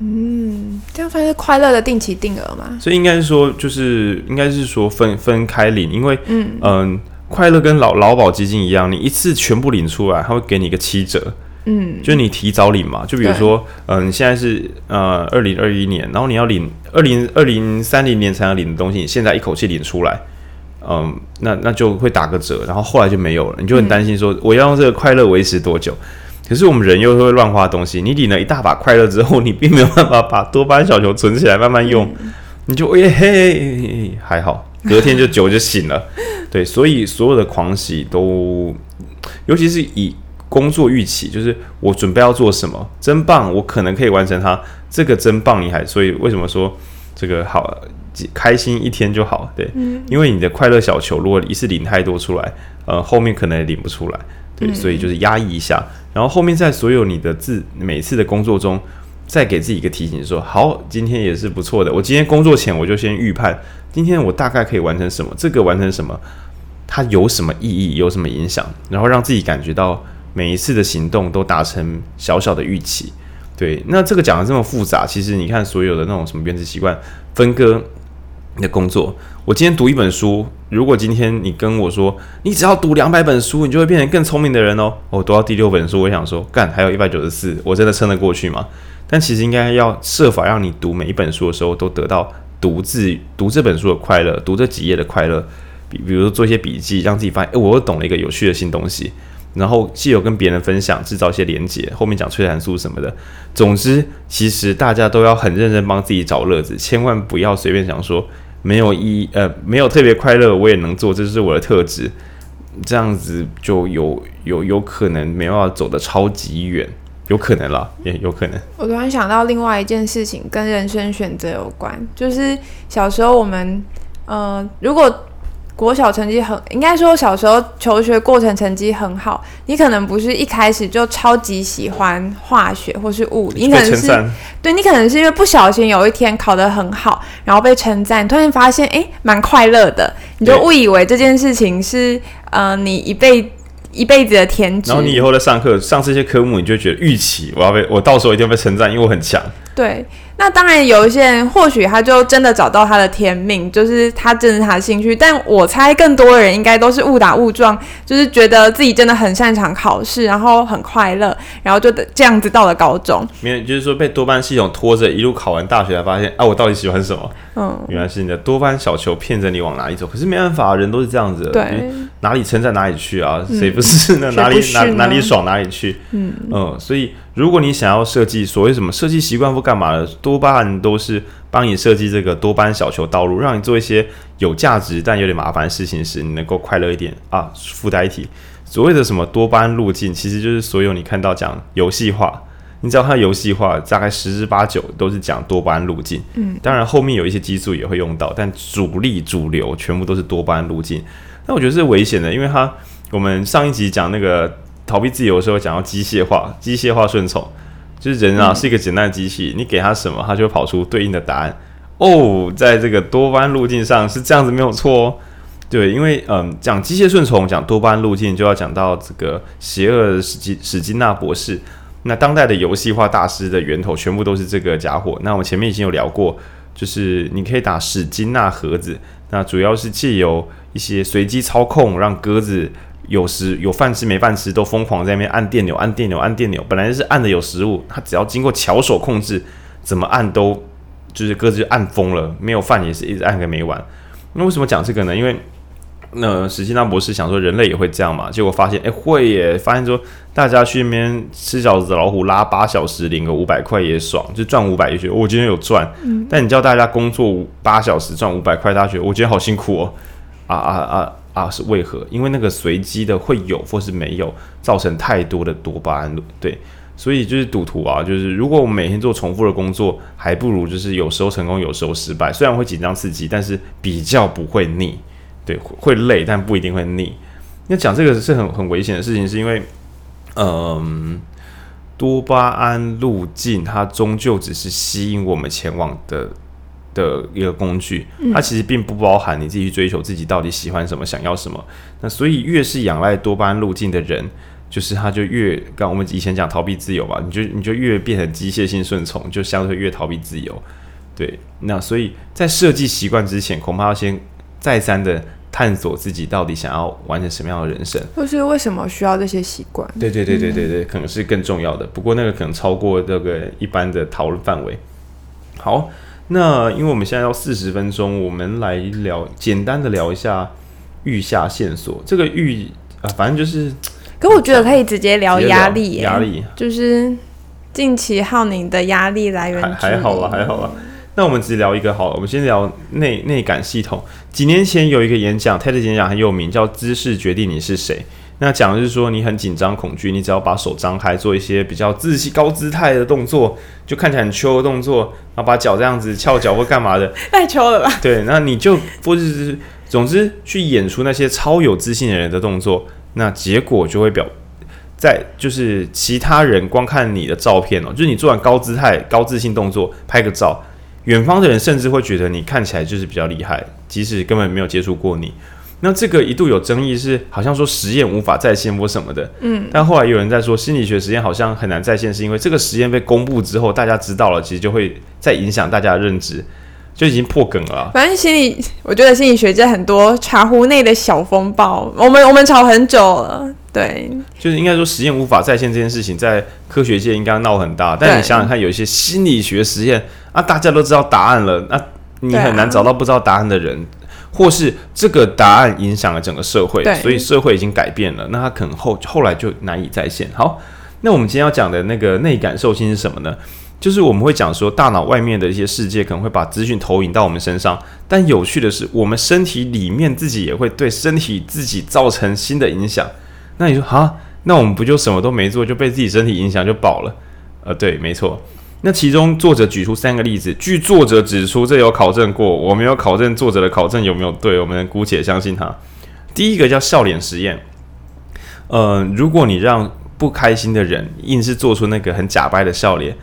嗯，这样算是快乐的定期定额吗？所以应该是说，就是应该是说分分开领，因为嗯嗯。呃快乐跟劳劳保基金一样，你一次全部领出来，他会给你一个七折，嗯，就是你提早领嘛。就比如说，嗯、呃，你现在是呃二零二一年，然后你要领二零二零三零年才能领的东西，你现在一口气领出来，嗯、呃，那那就会打个折，然后后来就没有了，你就很担心说我要用这个快乐维持多久？可是我们人又会乱花东西，你领了一大把快乐之后，你并没有办法把多巴胺小球存起来慢慢用，你就哎嘿还好，隔天就酒就醒了。对，所以所有的狂喜都，尤其是以工作预期，就是我准备要做什么，真棒，我可能可以完成它，这个真棒，你还所以为什么说这个好，开心一天就好，对，嗯、因为你的快乐小球如果一次领太多出来，呃，后面可能也领不出来，对，所以就是压抑一下，然后后面在所有你的自每次的工作中，再给自己一个提醒说，说好，今天也是不错的，我今天工作前我就先预判。今天我大概可以完成什么？这个完成什么？它有什么意义？有什么影响？然后让自己感觉到每一次的行动都达成小小的预期。对，那这个讲的这么复杂，其实你看所有的那种什么原子习惯分割你的工作。我今天读一本书，如果今天你跟我说，你只要读两百本书，你就会变成更聪明的人哦。我读到第六本书，我想说，干，还有一百九十四，我真的撑得过去吗？但其实应该要设法让你读每一本书的时候都得到。读字读这本书的快乐，读这几页的快乐，比比如说做一些笔记，让自己发现，诶，我又懂了一个有趣的新东西。然后既有跟别人分享，制造一些连结，后面讲催产素什么的。总之，其实大家都要很认真帮自己找乐子，千万不要随便想说没有一，呃，没有特别快乐，我也能做，这是我的特质。这样子就有有有可能没办法走得超级远。有可能啦，也有可能。我突然想到另外一件事情，跟人生选择有关，就是小时候我们，呃，如果国小成绩很，应该说小时候求学过程成绩很好，你可能不是一开始就超级喜欢化学或是物理，你可能是，对，你可能是因为不小心有一天考得很好，然后被称赞，突然发现，诶，蛮快乐的，你就误以为这件事情是，呃，你一辈。一辈子的天职，然后你以后在上课上这些科目，你就觉得预期我要被我到时候一定会被称赞，因为我很强。对。那当然，有一些人或许他就真的找到他的天命，就是他真的是他的兴趣。但我猜更多的人应该都是误打误撞，就是觉得自己真的很擅长考试，然后很快乐，然后就这样子到了高中。没有，就是说被多巴胺系统拖着一路考完大学，才发现啊，我到底喜欢什么？嗯，原来是你的多巴胺小球骗着你往哪里走。可是没办法，人都是这样子的，对，哪里称赞哪里去啊？谁不是呢？哪里哪哪里爽哪里去？嗯嗯，所以。如果你想要设计所谓什么设计习惯或干嘛的，多巴胺都是帮你设计这个多巴胺小球道路，让你做一些有价值但有点麻烦的事情时，你能够快乐一点啊。附带一提，所谓的什么多巴胺路径，其实就是所有你看到讲游戏化，你知道它游戏化大概十之八九都是讲多巴胺路径。嗯，当然后面有一些激素也会用到，但主力主流全部都是多巴胺路径。那我觉得是危险的，因为它我们上一集讲那个。逃避自由的时候讲到机械化，机械化顺从，就是人啊是一个简单的机器，你给他什么，他就会跑出对应的答案。哦，在这个多巴胺路径上是这样子没有错哦。对，因为嗯，讲机械顺从，讲多巴胺路径，就要讲到这个邪恶的史基史金纳博士。那当代的游戏化大师的源头，全部都是这个家伙。那我们前面已经有聊过，就是你可以打史金纳盒子，那主要是借由一些随机操控，让鸽子有时有饭吃没饭吃，都疯狂在那边按电钮、按电钮、按电钮。本来就是按的有食物，它只要经过巧手控制，怎么按都就是各自按疯了，没有饭也是一直按个没完。那为什么讲这个呢？因为那史金纳博士想说人类也会这样嘛，结果发现哎会耶，发现说大家去那边吃饺子老虎拉八小时领个五百块也爽，就赚五百也觉得我今天有赚。但你叫大家工作八小时赚五百块，大家觉得我今天好辛苦哦。啊啊啊啊！是为何？因为那个随机的会有或是没有，造成太多的多巴胺。对，所以就是赌徒啊，就是如果我们每天做重复的工作，还不如就是有时候成功，有时候失败。虽然会紧张刺激，但是比较不会腻。对，会累，但不一定会腻。那讲这个是很很危险的事情，是因为，嗯，多巴胺路径它终究只是吸引我们前往的的一个工具，它其实并不包含你自己去追求自己到底喜欢什么、想要什么。那所以越是仰赖多巴胺路径的人，就是他就越，刚我们以前讲逃避自由吧，你就你就越变成机械性顺从，就相对越逃避自由。对，那所以在设计习惯之前，恐怕要先再三的。探索自己到底想要完成什么样的人生，或是为什么需要这些习惯？对对对对对对，可能是更重要的。不过那个可能超过这个一般的讨论范围。好，那因为我们现在要四十分钟，我们来聊简单的聊一下预下线索。这个预啊，反正就是，可我觉得可以直接聊压力，压力就是近期浩宁的压力来源。还好吧，还好吧。那我们只聊一个好了，我们先聊内内感系统。几年前有一个演讲，TED 演讲很有名，叫“知识决定你是谁”。那讲的是说，你很紧张、恐惧，你只要把手张开，做一些比较自信、高姿态的动作，就看起来很秋的动作，然后把脚这样子翘脚或干嘛的，太秋了吧？对，那你就或者是总之去演出那些超有自信的人的动作，那结果就会表在就是其他人光看你的照片哦，就是你做完高姿态、高自信动作，拍个照。远方的人甚至会觉得你看起来就是比较厉害，即使根本没有接触过你。那这个一度有争议，是好像说实验无法再现或什么的。嗯，但后来有人在说心理学实验好像很难再现，是因为这个实验被公布之后，大家知道了，其实就会再影响大家的认知，就已经破梗了。反正心理，我觉得心理学界很多茶壶内的小风暴，我们我们吵很久了。对，就是应该说实验无法再现这件事情，在科学界应该闹很大。但你想想看，有一些心理学实验。啊，大家都知道答案了，那你很难找到不知道答案的人，啊、或是这个答案影响了整个社会，所以社会已经改变了，那他可能后后来就难以再现。好，那我们今天要讲的那个内感受性是什么呢？就是我们会讲说，大脑外面的一些世界可能会把资讯投影到我们身上，但有趣的是，我们身体里面自己也会对身体自己造成新的影响。那你说啊，那我们不就什么都没做就被自己身体影响就饱了？呃，对，没错。那其中作者举出三个例子，据作者指出，这有考证过，我没有考证作者的考证有没有对，我们姑且相信他。第一个叫笑脸实验，呃，如果你让不开心的人硬是做出那个很假掰的笑脸，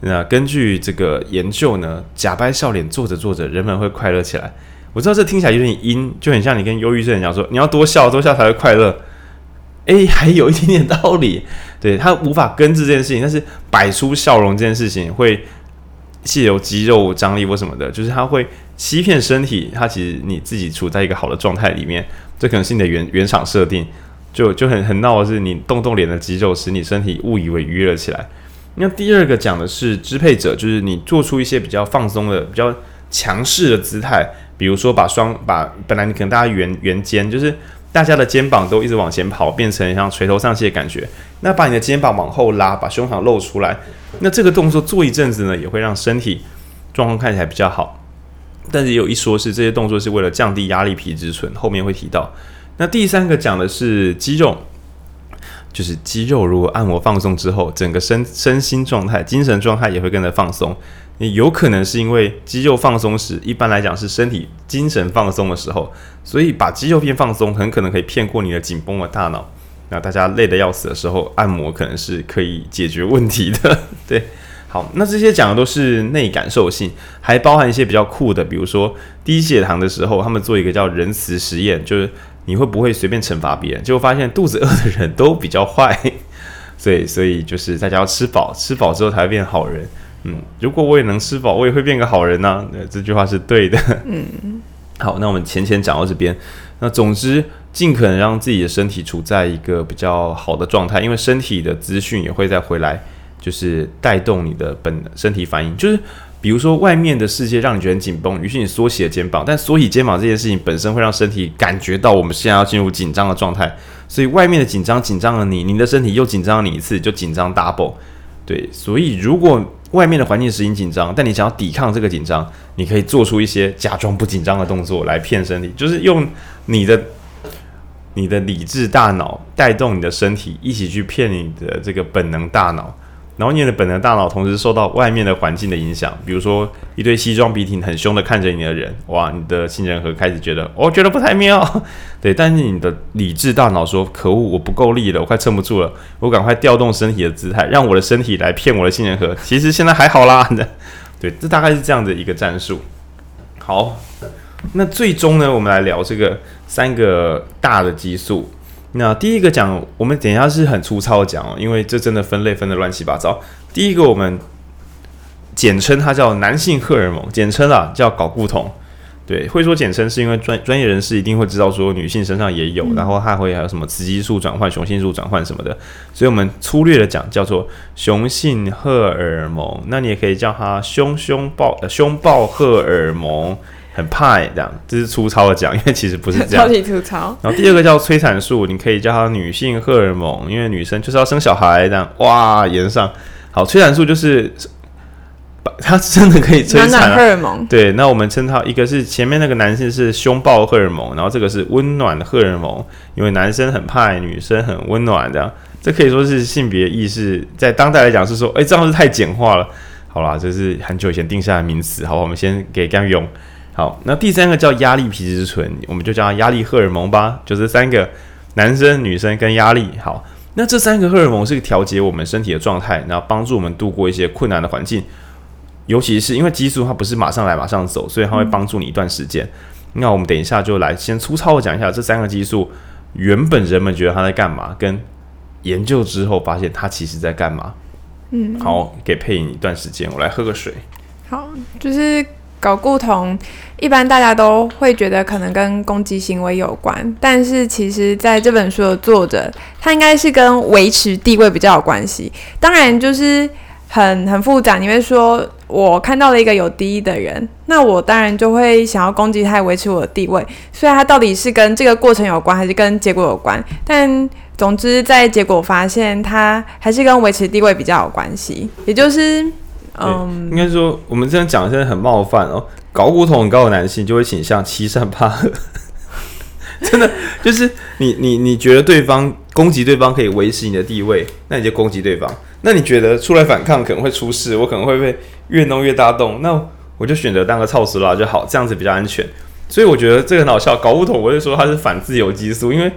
那根据这个研究呢，假掰笑脸做着做着，人们会快乐起来。我知道这听起来有点阴，就很像你跟忧郁症人讲说，你要多笑，多笑才会快乐。诶，还有一点点道理，对，他无法根治这件事情，但是摆出笑容这件事情会借由肌肉张力或什么的，就是他会欺骗身体，他其实你自己处在一个好的状态里面，这可能是你的原原厂设定，就就很很闹的是你动动脸的肌肉，使你身体误以为愉悦起来。那第二个讲的是支配者，就是你做出一些比较放松的、比较强势的姿态，比如说把双把本来你可能大家圆圆肩，就是。大家的肩膀都一直往前跑，变成像垂头丧气的感觉。那把你的肩膀往后拉，把胸膛露出来。那这个动作做一阵子呢，也会让身体状况看起来比较好。但是也有一说是这些动作是为了降低压力皮质醇，后面会提到。那第三个讲的是肌肉，就是肌肉如果按摩放松之后，整个身身心状态、精神状态也会跟着放松。也有可能是因为肌肉放松时，一般来讲是身体精神放松的时候，所以把肌肉变放松，很可能可以骗过你的紧绷的大脑。那大家累得要死的时候，按摩可能是可以解决问题的。对，好，那这些讲的都是内感受性，还包含一些比较酷的，比如说低血糖的时候，他们做一个叫仁慈实验，就是你会不会随便惩罚别人？结果发现肚子饿的人都比较坏，所以所以就是大家要吃饱，吃饱之后才会变好人。嗯，如果我也能吃饱，我也会变个好人呐、啊。这句话是对的。嗯，好，那我们浅浅讲到这边。那总之，尽可能让自己的身体处在一个比较好的状态，因为身体的资讯也会再回来。就是带动你的本身体反应，就是比如说外面的世界让你觉得很紧绷，于是你缩起了肩膀，但缩起肩膀这件事情本身会让身体感觉到我们现在要进入紧张的状态，所以外面的紧张紧张了你，你的身体又紧张了你一次，就紧张 double。对，所以如果外面的环境使你紧张，但你想要抵抗这个紧张，你可以做出一些假装不紧张的动作来骗身体，就是用你的你的理智大脑带动你的身体一起去骗你的这个本能大脑。然后你的本能大脑同时受到外面的环境的影响，比如说一堆西装笔挺、很凶的看着你的人，哇，你的杏仁核开始觉得，我、哦、觉得不太妙，对。但是你的理智大脑说，可恶，我不够力了，我快撑不住了，我赶快调动身体的姿态，让我的身体来骗我的杏仁核。其实现在还好啦，对，这大概是这样的一个战术。好，那最终呢，我们来聊这个三个大的激素。那第一个讲，我们等一下是很粗糙的讲哦，因为这真的分类分的乱七八糟。第一个我们简称它叫男性荷尔蒙，简称啊叫睾固酮。对，会说简称是因为专专业人士一定会知道说女性身上也有，嗯、然后还会还有什么雌激素转换、雄性素转换什么的，所以我们粗略的讲叫做雄性荷尔蒙。那你也可以叫它胸胸抱呃胸抱荷尔蒙。很怕这样，这是粗糙的讲，因为其实不是这样。超级粗糙。然后第二个叫催产素，你可以叫它女性荷尔蒙，因为女生就是要生小孩这样。哇，延上好，催产素就是它真的可以催产、荷尔蒙。对，那我们称它一个是前面那个男性是胸抱荷尔蒙，然后这个是温暖荷尔蒙，因为男生很怕，女生很温暖这样。这可以说是性别意识在当代来讲是说，哎，这样是太简化了。好啦，这是很久以前定下的名词，好，我们先给干用。好，那第三个叫压力皮质醇，我们就叫它压力荷尔蒙吧。就是三个男生、女生跟压力。好，那这三个荷尔蒙是调节我们身体的状态，然后帮助我们度过一些困难的环境。尤其是因为激素它不是马上来马上走，所以它会帮助你一段时间。嗯、那我们等一下就来先粗糙的讲一下这三个激素，原本人们觉得它在干嘛，跟研究之后发现它其实在干嘛。嗯，好，给配音一段时间，我来喝个水。好，就是。睾固酮一般大家都会觉得可能跟攻击行为有关，但是其实在这本书的作者，他应该是跟维持地位比较有关系。当然就是很很复杂，你会说我看到了一个有敌意的人，那我当然就会想要攻击他，维持我的地位。所以他到底是跟这个过程有关，还是跟结果有关？但总之在结果发现，他还是跟维持地位比较有关系，也就是。嗯，应该说我们这样讲真的很冒犯哦。睾固酮很高的男性就会倾向欺善怕恶，真的就是你你你觉得对方攻击对方可以维持你的地位，那你就攻击对方。那你觉得出来反抗可能会出事，我可能会被越弄越大洞，那我就选择当个操死佬就好，这样子比较安全。所以我觉得这个很好笑。搞不懂我就说它是反自由激素，因为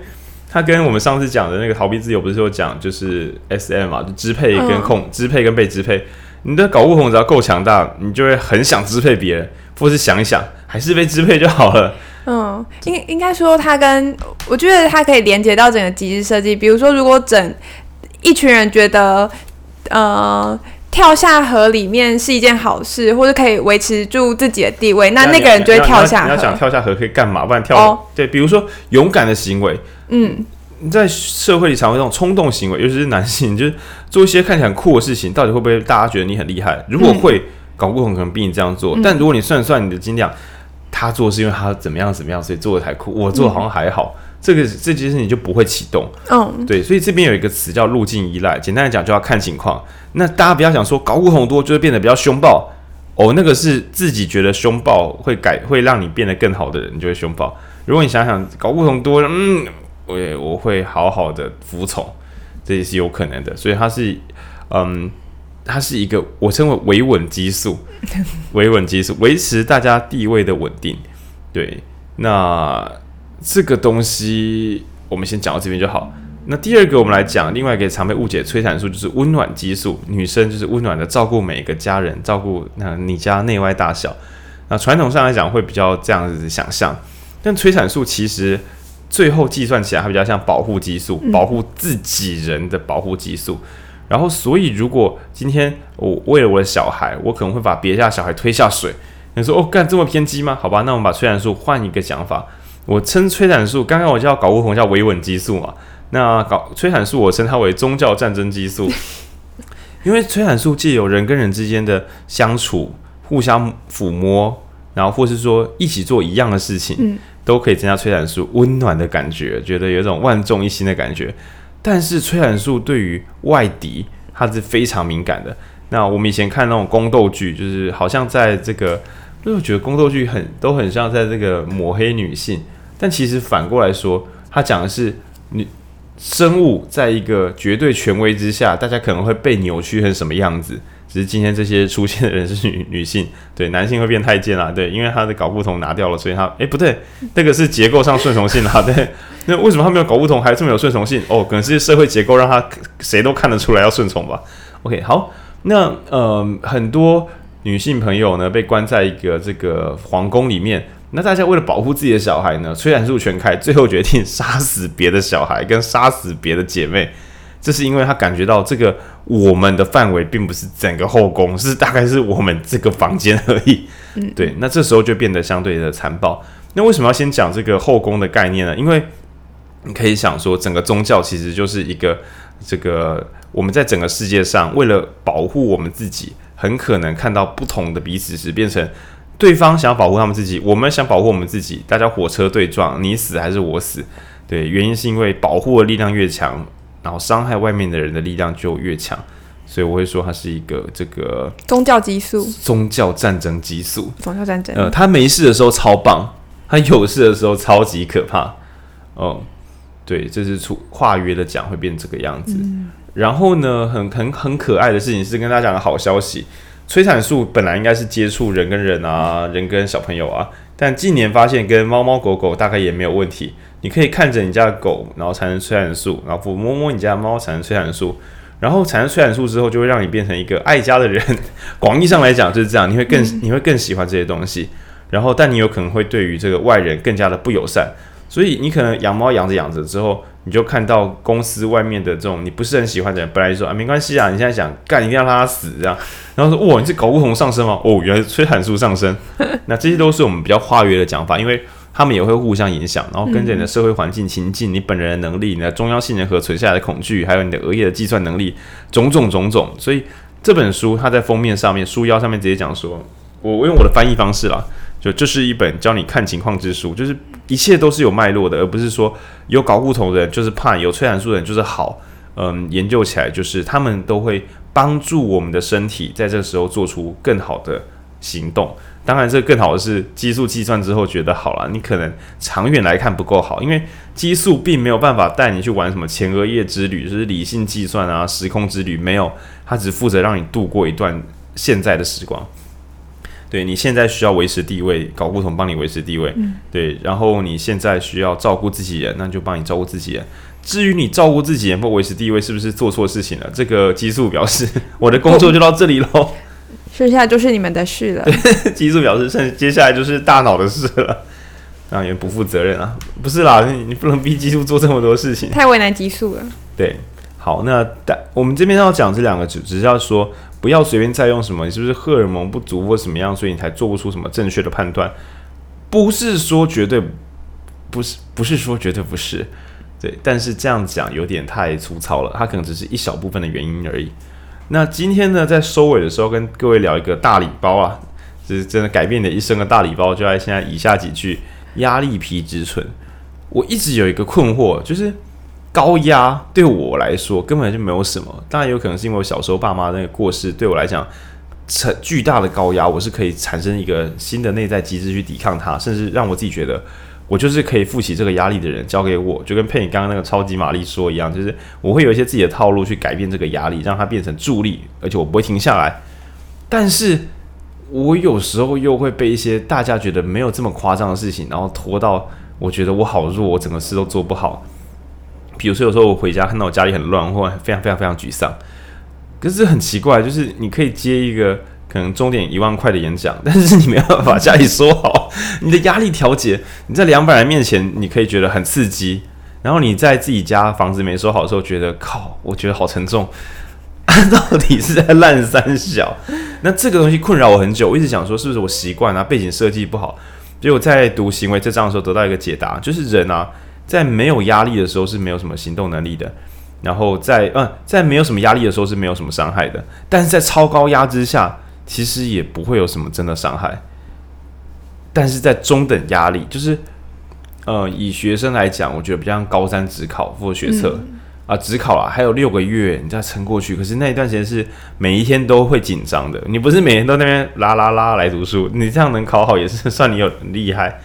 它跟我们上次讲的那个逃避自由不是有讲就是 SM 嘛，就支配跟控，支配跟被支配。你的睾固酮只要够强大，你就会很想支配别人，或是想一想，还是被支配就好了。嗯，应应该说，它跟我觉得它可以连接到整个机制设计。比如说，如果整一群人觉得，呃，跳下河里面是一件好事，或者可以维持住自己的地位，那那个人就会跳下河。你要想跳下河可以干嘛？不然跳、哦、对，比如说勇敢的行为，嗯。你在社会里常会这种冲动行为，尤其是男性，就是做一些看起来很酷的事情，到底会不会大家觉得你很厉害？如果会，搞不懂可能比你这样做。嗯、但如果你算算你的斤两，他做是因为他怎么样怎么样，所以做的才酷。我做好像还好，嗯、这个这件事情就不会启动。嗯，对，所以这边有一个词叫路径依赖。简单来讲，就要看情况。那大家不要想说睾固酮多就会变得比较凶暴哦，那个是自己觉得凶暴会改会让你变得更好的人，你就会凶暴。如果你想想睾固酮多，嗯。我我会好好的服从，这也是有可能的。所以它是，嗯，它是一个我称为维稳激素，维稳激素维持大家地位的稳定。对，那这个东西我们先讲到这边就好。那第二个，我们来讲另外一个常被误解催产素，就是温暖激素。女生就是温暖的照顾每一个家人，照顾那你家内外大小。那传统上来讲会比较这样子想象，但催产素其实最后计算起来，它比较像保护激素，保护自己人的保护激素。然后，所以如果今天我为了我的小孩，我可能会把别家小孩推下水。你说哦，干这么偏激吗？好吧，那我们把催产素换一个讲法。我称催产素，刚刚我叫睾固酮叫维稳激素嘛。那搞催产素我称它为宗教战争激素，因为催产素借由人跟人之间的相处，互相抚摸，然后或是说一起做一样的事情，嗯、都可以增加催产素温暖的感觉，觉得有一种万众一心的感觉。但是催产素对于外敌，它是非常敏感的。那我们以前看那种宫斗剧，就是好像在这个，因为我觉得宫斗剧很都很像在这个抹黑女性，但其实反过来说，它讲的是女。生物在一个绝对权威之下，大家可能会被扭曲成什么样子？只是今天这些出现的人是女女性，对，男性会变太监啊，对，因为他的睾固酮拿掉了，所以他，诶，不对，那个是结构上顺从性啊，对，那为什么他没有睾固酮还这么有顺从性？哦，可能是社会结构让他谁都看得出来要顺从吧。OK，好，那呃，很多女性朋友呢被关在一个这个皇宫里面。那大家为了保护自己的小孩呢，催产素全开，最后决定杀死别的小孩跟杀死别的姐妹，这是因为他感觉到这个我们的范围并不是整个后宫，是大概是我们这个房间而已。嗯，对，那这时候就变得相对的残暴。那为什么要先讲这个后宫的概念呢？因为你可以想说，整个宗教其实就是一个这个我们在整个世界上为了保护我们自己，很可能看到不同的彼此时变成。对方想要保护他们自己，我们想保护我们自己。大家火车对撞，你死还是我死？对，原因是因为保护的力量越强，然后伤害外面的人的力量就越强。所以我会说它是一个这个宗教激素，宗教战争激素，宗教战争。呃，他没事的时候超棒，他有事的时候超级可怕。哦，对，这是出跨越的讲会变这个样子。嗯、然后呢，很很很可爱的事情是跟大家讲个好消息。催产素本来应该是接触人跟人啊，人跟小朋友啊，但近年发现跟猫猫狗狗大概也没有问题。你可以看着你家的狗，然后产生催产素，然后抚摸摸你家的猫产生催产素，然后产生催产素之后，就会让你变成一个爱家的人。广义上来讲就是这样，你会更你会更喜欢这些东西。然后，但你有可能会对于这个外人更加的不友善。所以你可能养猫养着养着之后。你就看到公司外面的这种你不是很喜欢的人，本来就说啊没关系啊，你现在想干一定要拉死这样，然后说哇你是睾固酮上升吗？哦原来是催产素上升，那这些都是我们比较化约的讲法，因为他们也会互相影响，然后跟着你的社会环境情境、你本人的能力、你的中央杏仁核存下来的恐惧，还有你的额叶的计算能力，种种种种，所以这本书它在封面上面书腰上面直接讲说，我我用我的翻译方式啦。就这是一本教你看情况之书，就是一切都是有脉络的，而不是说有睾固酮的人就是怕，有催产素的人就是好。嗯，研究起来就是他们都会帮助我们的身体在这时候做出更好的行动。当然，这更好的是激素计算之后觉得好了，你可能长远来看不够好，因为激素并没有办法带你去玩什么前额叶之旅，就是理性计算啊、时空之旅，没有，它只负责让你度过一段现在的时光。对，你现在需要维持地位，搞不同帮你维持地位。嗯、对，然后你现在需要照顾自己人，那就帮你照顾自己人。至于你照顾自己人或维持地位是不是做错事情了，这个激素表示 我的工作就到这里喽，剩下就是你们的事了。对，激素表示剩接下来就是大脑的事了，让人不负责任啊！不是啦，你你不能逼激素做这么多事情，太为难激素了。对，好，那但我们这边要讲这两个，只只是要说。不要随便再用什么，你是不是荷尔蒙不足或什么样，所以你才做不出什么正确的判断？不是说绝对不是，不是说绝对不是，对，但是这样讲有点太粗糙了，它可能只是一小部分的原因而已。那今天呢，在收尾的时候跟各位聊一个大礼包啊，就是真的改变你一生的大礼包，就在现在以下几句：压力皮质醇。我一直有一个困惑，就是。高压对我来说根本就没有什么，当然有可能是因为我小时候爸妈那个过世，对我来讲，成巨大的高压，我是可以产生一个新的内在机制去抵抗它，甚至让我自己觉得我就是可以负起这个压力的人。交给我，就跟佩你刚刚那个超级玛丽说一样，就是我会有一些自己的套路去改变这个压力，让它变成助力，而且我不会停下来。但是我有时候又会被一些大家觉得没有这么夸张的事情，然后拖到我觉得我好弱，我整个事都做不好。比如说有时候我回家看到我家里很乱，或非常非常非常沮丧。可是很奇怪，就是你可以接一个可能终点一万块的演讲，但是你没有办法家里说好，你的压力调节，你在两百人面前你可以觉得很刺激，然后你在自己家房子没收好的时候觉得靠，我觉得好沉重。到底是在烂三小？那这个东西困扰我很久，我一直想说是不是我习惯啊，背景设计不好。结果我在读行为这章的时候得到一个解答，就是人啊，在没有压力的时候是没有什么行动能力的，然后在嗯，在没有什么压力的时候是没有什么伤害的，但是在超高压之下，其实也不会有什么真的伤害。但是在中等压力，就是呃，以学生来讲，我觉得比较像高三职考或学测。嗯啊，只考了，还有六个月，你再撑过去。可是那一段时间是每一天都会紧张的。你不是每天都那边拉拉拉来读书，你这样能考好也是算你有很厉害。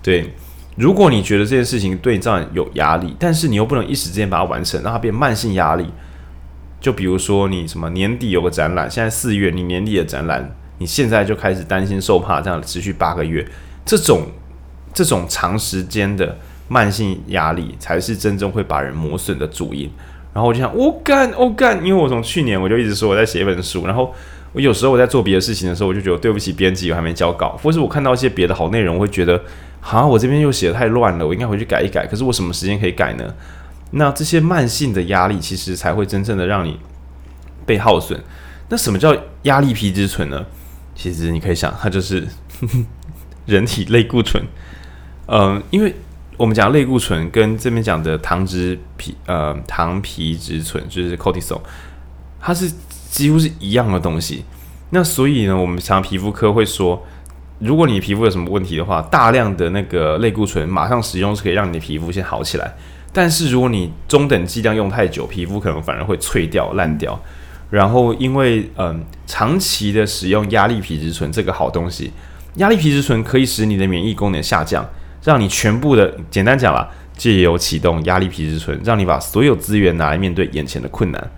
对，如果你觉得这件事情对你这样有压力，但是你又不能一时之间把它完成，让它变慢性压力。就比如说你什么年底有个展览，现在四月你年底的展览，你现在就开始担心受怕，这样持续八个月，这种这种长时间的。慢性压力才是真正会把人磨损的主因。然后我就想，我干，我干，因为我从去年我就一直说我在写一本书。然后我有时候我在做别的事情的时候，我就觉得对不起编辑，我还没交稿。或是我看到一些别的好内容，我会觉得，好，我这边又写的太乱了，我应该回去改一改。可是我什么时间可以改呢？那这些慢性的压力，其实才会真正的让你被耗损。那什么叫压力皮质醇呢？其实你可以想，它就是 人体类固醇。嗯、因为。我们讲类固醇跟这边讲的糖脂皮呃糖皮质醇就是 cortisol，它是几乎是一样的东西。那所以呢，我们常皮肤科会说，如果你皮肤有什么问题的话，大量的那个类固醇马上使用是可以让你的皮肤先好起来。但是如果你中等剂量用太久，皮肤可能反而会脆掉烂掉。然后因为嗯、长期的使用压力皮质醇这个好东西，压力皮质醇可以使你的免疫功能下降。让你全部的简单讲啦，借由启动压力皮质醇，让你把所有资源拿来面对眼前的困难。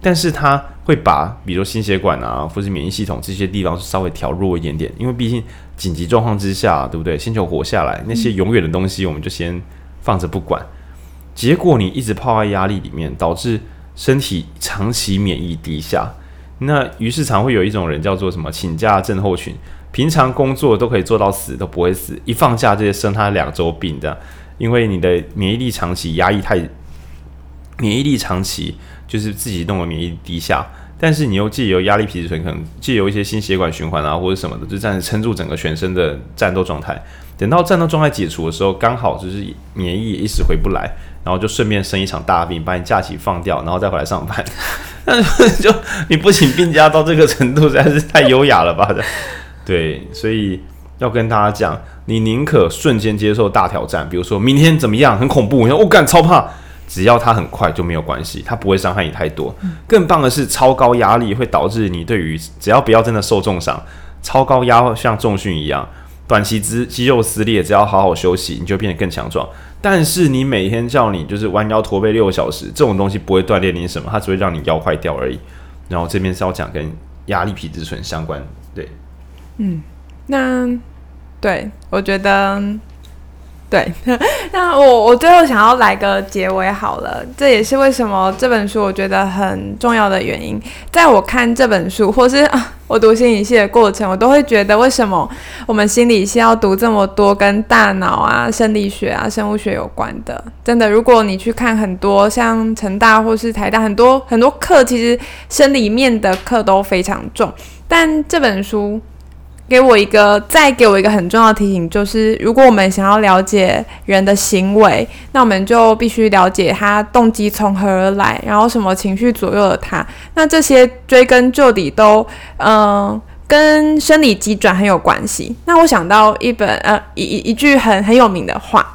但是它会把，比如说心血管啊，或是免疫系统这些地方稍微调弱一点点，因为毕竟紧急状况之下，对不对？先求活下来，那些永远的东西我们就先放着不管。结果你一直泡在压力里面，导致身体长期免疫低下。那于是常会有一种人叫做什么请假症候群。平常工作都可以做到死都不会死，一放假这些生他两周病的，因为你的免疫力长期压抑太，免疫力长期就是自己弄的免疫力低下，但是你又借由压力皮质醇，可能借由一些心血管循环啊或者什么的，就暂时撑住整个全身的战斗状态。等到战斗状态解除的时候，刚好就是免疫一时回不来，然后就顺便生一场大病，把你假期放掉，然后再回来上班。那 就你不请病假到这个程度，实在是太优雅了吧？对，所以要跟大家讲，你宁可瞬间接受大挑战，比如说明天怎么样，很恐怖，你说我干、超怕，只要它很快就没有关系，它不会伤害你太多。更棒的是，超高压力会导致你对于只要不要真的受重伤，超高压像重训一样，短期之肌肉撕裂，只要好好休息，你就变得更强壮。但是你每天叫你就是弯腰驼背六个小时，这种东西不会锻炼你什么，它只会让你腰坏掉而已。然后这边是要讲跟压力皮质醇相关，对。嗯，那对，我觉得对。那我我最后想要来个结尾好了，这也是为什么这本书我觉得很重要的原因。在我看这本书，或是啊，我读心理系的过程，我都会觉得为什么我们心理系要读这么多跟大脑啊、生理学啊、生物学有关的？真的，如果你去看很多像成大或是台大很多很多课，其实生理面的课都非常重，但这本书。给我一个，再给我一个很重要的提醒，就是如果我们想要了解人的行为，那我们就必须了解他动机从何而来，然后什么情绪左右了他。那这些追根究底都，嗯、跟生理机转很有关系。那我想到一本，呃，一一一句很很有名的话，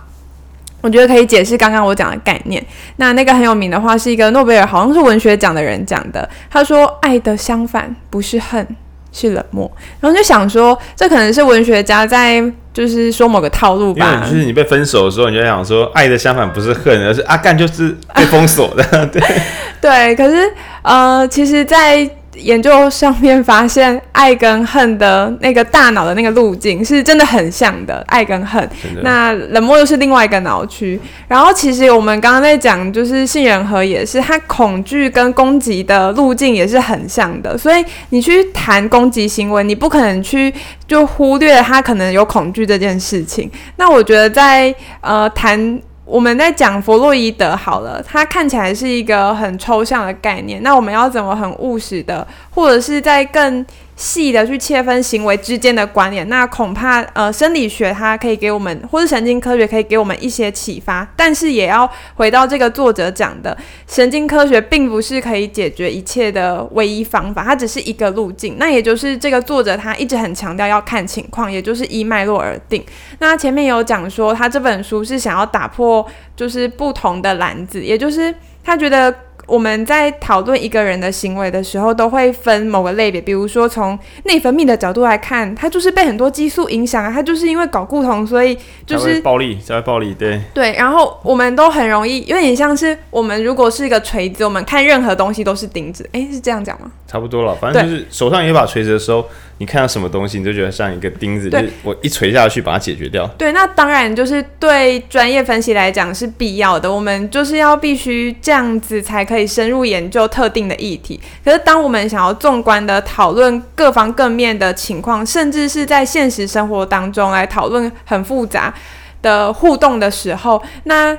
我觉得可以解释刚刚我讲的概念。那那个很有名的话是一个诺贝尔，好像是文学奖的人讲的。他说：“爱的相反不是恨。”是冷漠，然后就想说，这可能是文学家在就是说某个套路吧。就是你被分手的时候，你就想说，爱的相反不是恨，而是阿干就是被封锁的。对 对，可是呃，其实，在研究上面发现，爱跟恨的那个大脑的那个路径是真的很像的，爱跟恨。那冷漠又是另外一个脑区。然后其实我们刚刚在讲，就是杏仁核也是，它恐惧跟攻击的路径也是很像的。所以你去谈攻击行为，你不可能去就忽略他可能有恐惧这件事情。那我觉得在呃谈。我们在讲弗洛伊德好了，他看起来是一个很抽象的概念。那我们要怎么很务实的，或者是在更细的去切分行为之间的关联，那恐怕呃生理学它可以给我们，或是神经科学可以给我们一些启发，但是也要回到这个作者讲的，神经科学并不是可以解决一切的唯一方法，它只是一个路径。那也就是这个作者他一直很强调要看情况，也就是依脉络而定。那前面有讲说他这本书是想要打破就是不同的篮子，也就是他觉得。我们在讨论一个人的行为的时候，都会分某个类别，比如说从内分泌的角度来看，他就是被很多激素影响啊，他就是因为搞固酮，所以就是暴力，才会暴力，对对。然后我们都很容易，有点像是我们如果是一个锤子，我们看任何东西都是钉子，诶，是这样讲吗？差不多了，反正就是手上有一把锤子的时候。你看到什么东西，你就觉得像一个钉子，就是我一锤下去把它解决掉。对，那当然就是对专业分析来讲是必要的。我们就是要必须这样子才可以深入研究特定的议题。可是，当我们想要纵观的讨论各方各面的情况，甚至是在现实生活当中来讨论很复杂的互动的时候，那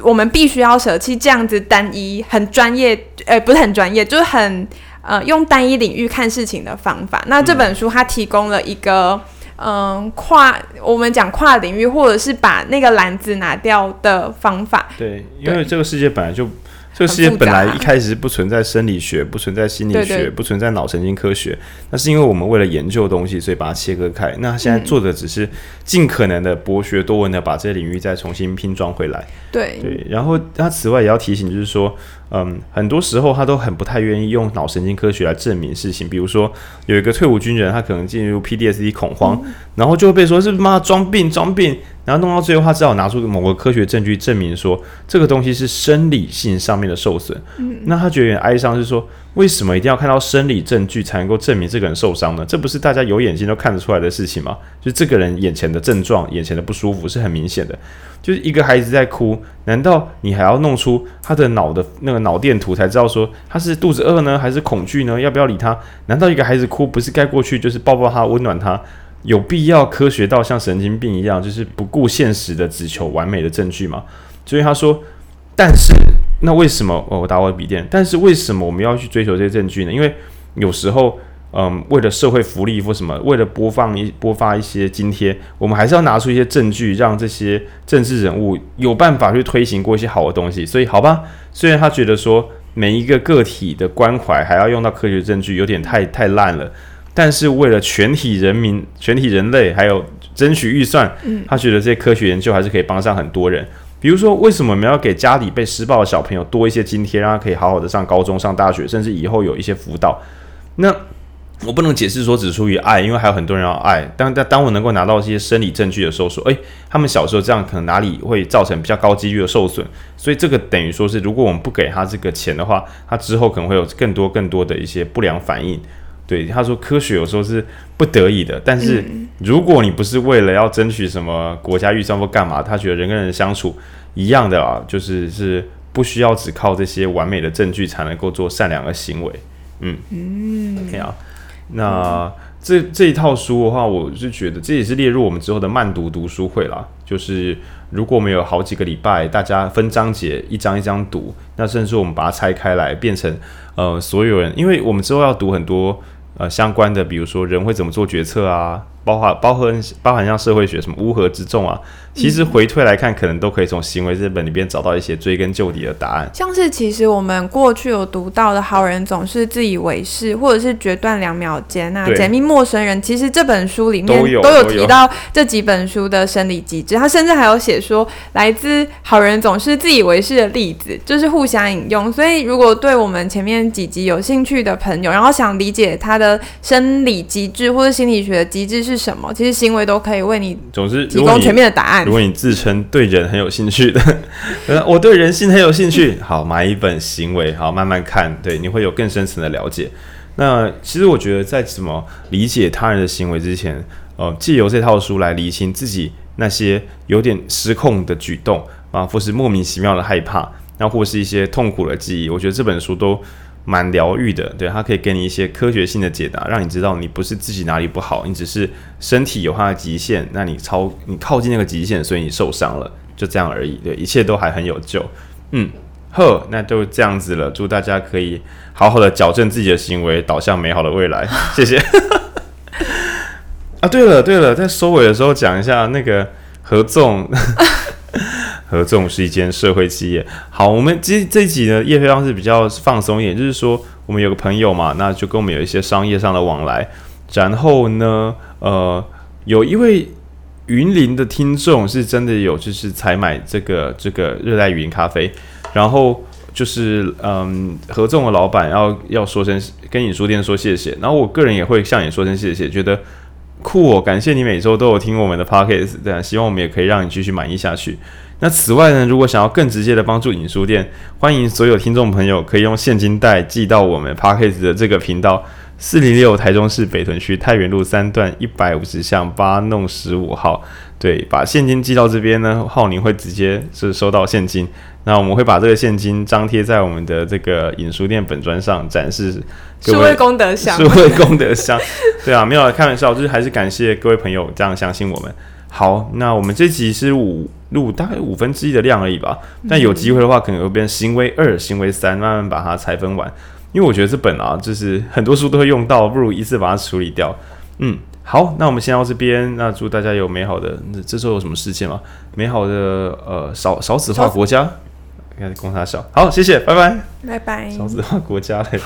我们必须要舍弃这样子单一、很专业，呃，不是很专业，就是很。呃，用单一领域看事情的方法。那这本书它提供了一个，嗯、呃，跨我们讲跨领域，或者是把那个篮子拿掉的方法。对，因为这个世界本来就。这个世界本来一开始是不存在生理学，不存在心理学，对对，不存在脑神经科学。那是因为我们为了研究东西，所以把它切割开。那现在做的只是尽可能的博学多闻的把这些领域再重新拼装回来。对对。然后他此外也要提醒，就是说，嗯，很多时候他都很不太愿意用脑神经科学来证明事情。比如说，有一个退伍军人，他可能进入 PDSD 恐慌，嗯、然后就会被说是妈装病装病。然后弄到最后，他只好拿出某个科学证据证明说这个东西是生理性上面的受损。嗯，那他觉得有点哀伤，是说为什么一定要看到生理证据才能够证明这个人受伤呢？这不是大家有眼睛都看得出来的事情吗？就这个人眼前的症状、眼前的不舒服是很明显的。就是一个孩子在哭，难道你还要弄出他的脑的那个脑电图才知道说他是肚子饿呢，还是恐惧呢？要不要理他？难道一个孩子哭不是该过去就是抱抱他、温暖他？有必要科学到像神经病一样，就是不顾现实的只求完美的证据吗？所以他说，但是那为什么？哦，我打我的笔电。但是为什么我们要去追求这些证据呢？因为有时候，嗯，为了社会福利或什么，为了播放一播发一些津贴，我们还是要拿出一些证据，让这些政治人物有办法去推行过一些好的东西。所以，好吧，虽然他觉得说每一个个体的关怀还要用到科学证据，有点太太烂了。但是为了全体人民、全体人类，还有争取预算，嗯，他觉得这些科学研究还是可以帮上很多人。比如说，为什么我们要给家里被施暴的小朋友多一些津贴，让他可以好好的上高中、上大学，甚至以后有一些辅导？那我不能解释说只出于爱，因为还有很多人要爱。当当当我能够拿到这些生理证据的时候，说，诶，他们小时候这样可能哪里会造成比较高几率的受损？所以这个等于说是，如果我们不给他这个钱的话，他之后可能会有更多更多的一些不良反应。对，他说科学有时候是不得已的，但是如果你不是为了要争取什么国家预算或干嘛，他觉得人跟人相处一样的啊，就是是不需要只靠这些完美的证据才能够做善良的行为。嗯嗯，OK 啊，那这这一套书的话，我是觉得这也是列入我们之后的慢读读书会啦。就是如果我们有好几个礼拜，大家分章节一章一章读，那甚至我们把它拆开来，变成呃所有人，因为我们之后要读很多。呃，相关的，比如说人会怎么做决策啊，包含包含包含像社会学什么乌合之众啊。其实回退来看，可能都可以从行为这本里边找到一些追根究底的答案。像是其实我们过去有读到的好人总是自以为是，或者是决断两秒间啊，解密陌生人。其实这本书里面都有，都有提到这几本书的生理机制。他甚至还有写说，来自好人总是自以为是的例子，就是互相引用。所以如果对我们前面几集有兴趣的朋友，然后想理解他的生理机制或者心理学的机制是什么，其实行为都可以为你总是提供全面的答案。如果你自称对人很有兴趣的，我对人性很有兴趣。好，买一本行为，好慢慢看，对，你会有更深层的了解。那其实我觉得，在怎么理解他人的行为之前，呃，借由这套书来理清自己那些有点失控的举动啊，或是莫名其妙的害怕，那或是一些痛苦的记忆，我觉得这本书都蛮疗愈的。对，它可以给你一些科学性的解答，让你知道你不是自己哪里不好，你只是身体有它的极限，那你超你靠近那个极限，所以你受伤了，就这样而已。对，一切都还很有救。嗯。呵，那就这样子了。祝大家可以好好的矫正自己的行为，导向美好的未来。谢谢。啊，对了对了，在收尾的时候讲一下那个合众，合众是一间社会企业。好，我们其实这一集呢，业配方式比较放松一点，就是说我们有个朋友嘛，那就跟我们有一些商业上的往来。然后呢，呃，有一位云林的听众是真的有，就是采买这个这个热带雨林咖啡。然后就是，嗯，合众的老板要要说声跟影书店说谢谢，然后我个人也会向你说声谢谢，觉得酷哦，感谢你每周都有听我们的 podcast，这样希望我们也可以让你继续满意下去。那此外呢，如果想要更直接的帮助影书店，欢迎所有听众朋友可以用现金袋寄到我们 podcast 的这个频道，四零六台中市北屯区太原路三段一百五十巷八弄十五号。对，把现金寄到这边呢，浩宁会直接是收到现金。那我们会把这个现金张贴在我们的这个影书店本专上展示。数位功德箱，数位功德箱。对啊，没有开玩笑，就是还是感谢各位朋友这样相信我们。好，那我们这集是五录大概五分之一的量而已吧。但有机会的话，可能会变行为二、行为三，慢慢把它拆分完。因为我觉得这本啊，就是很多书都会用到，不如一次把它处理掉。嗯。好，那我们先到这边。那祝大家有美好的，这时候有什么事情吗？美好的呃少少子化国家，应该是供他小。好，谢谢，拜拜，拜拜。少子化国家嘞。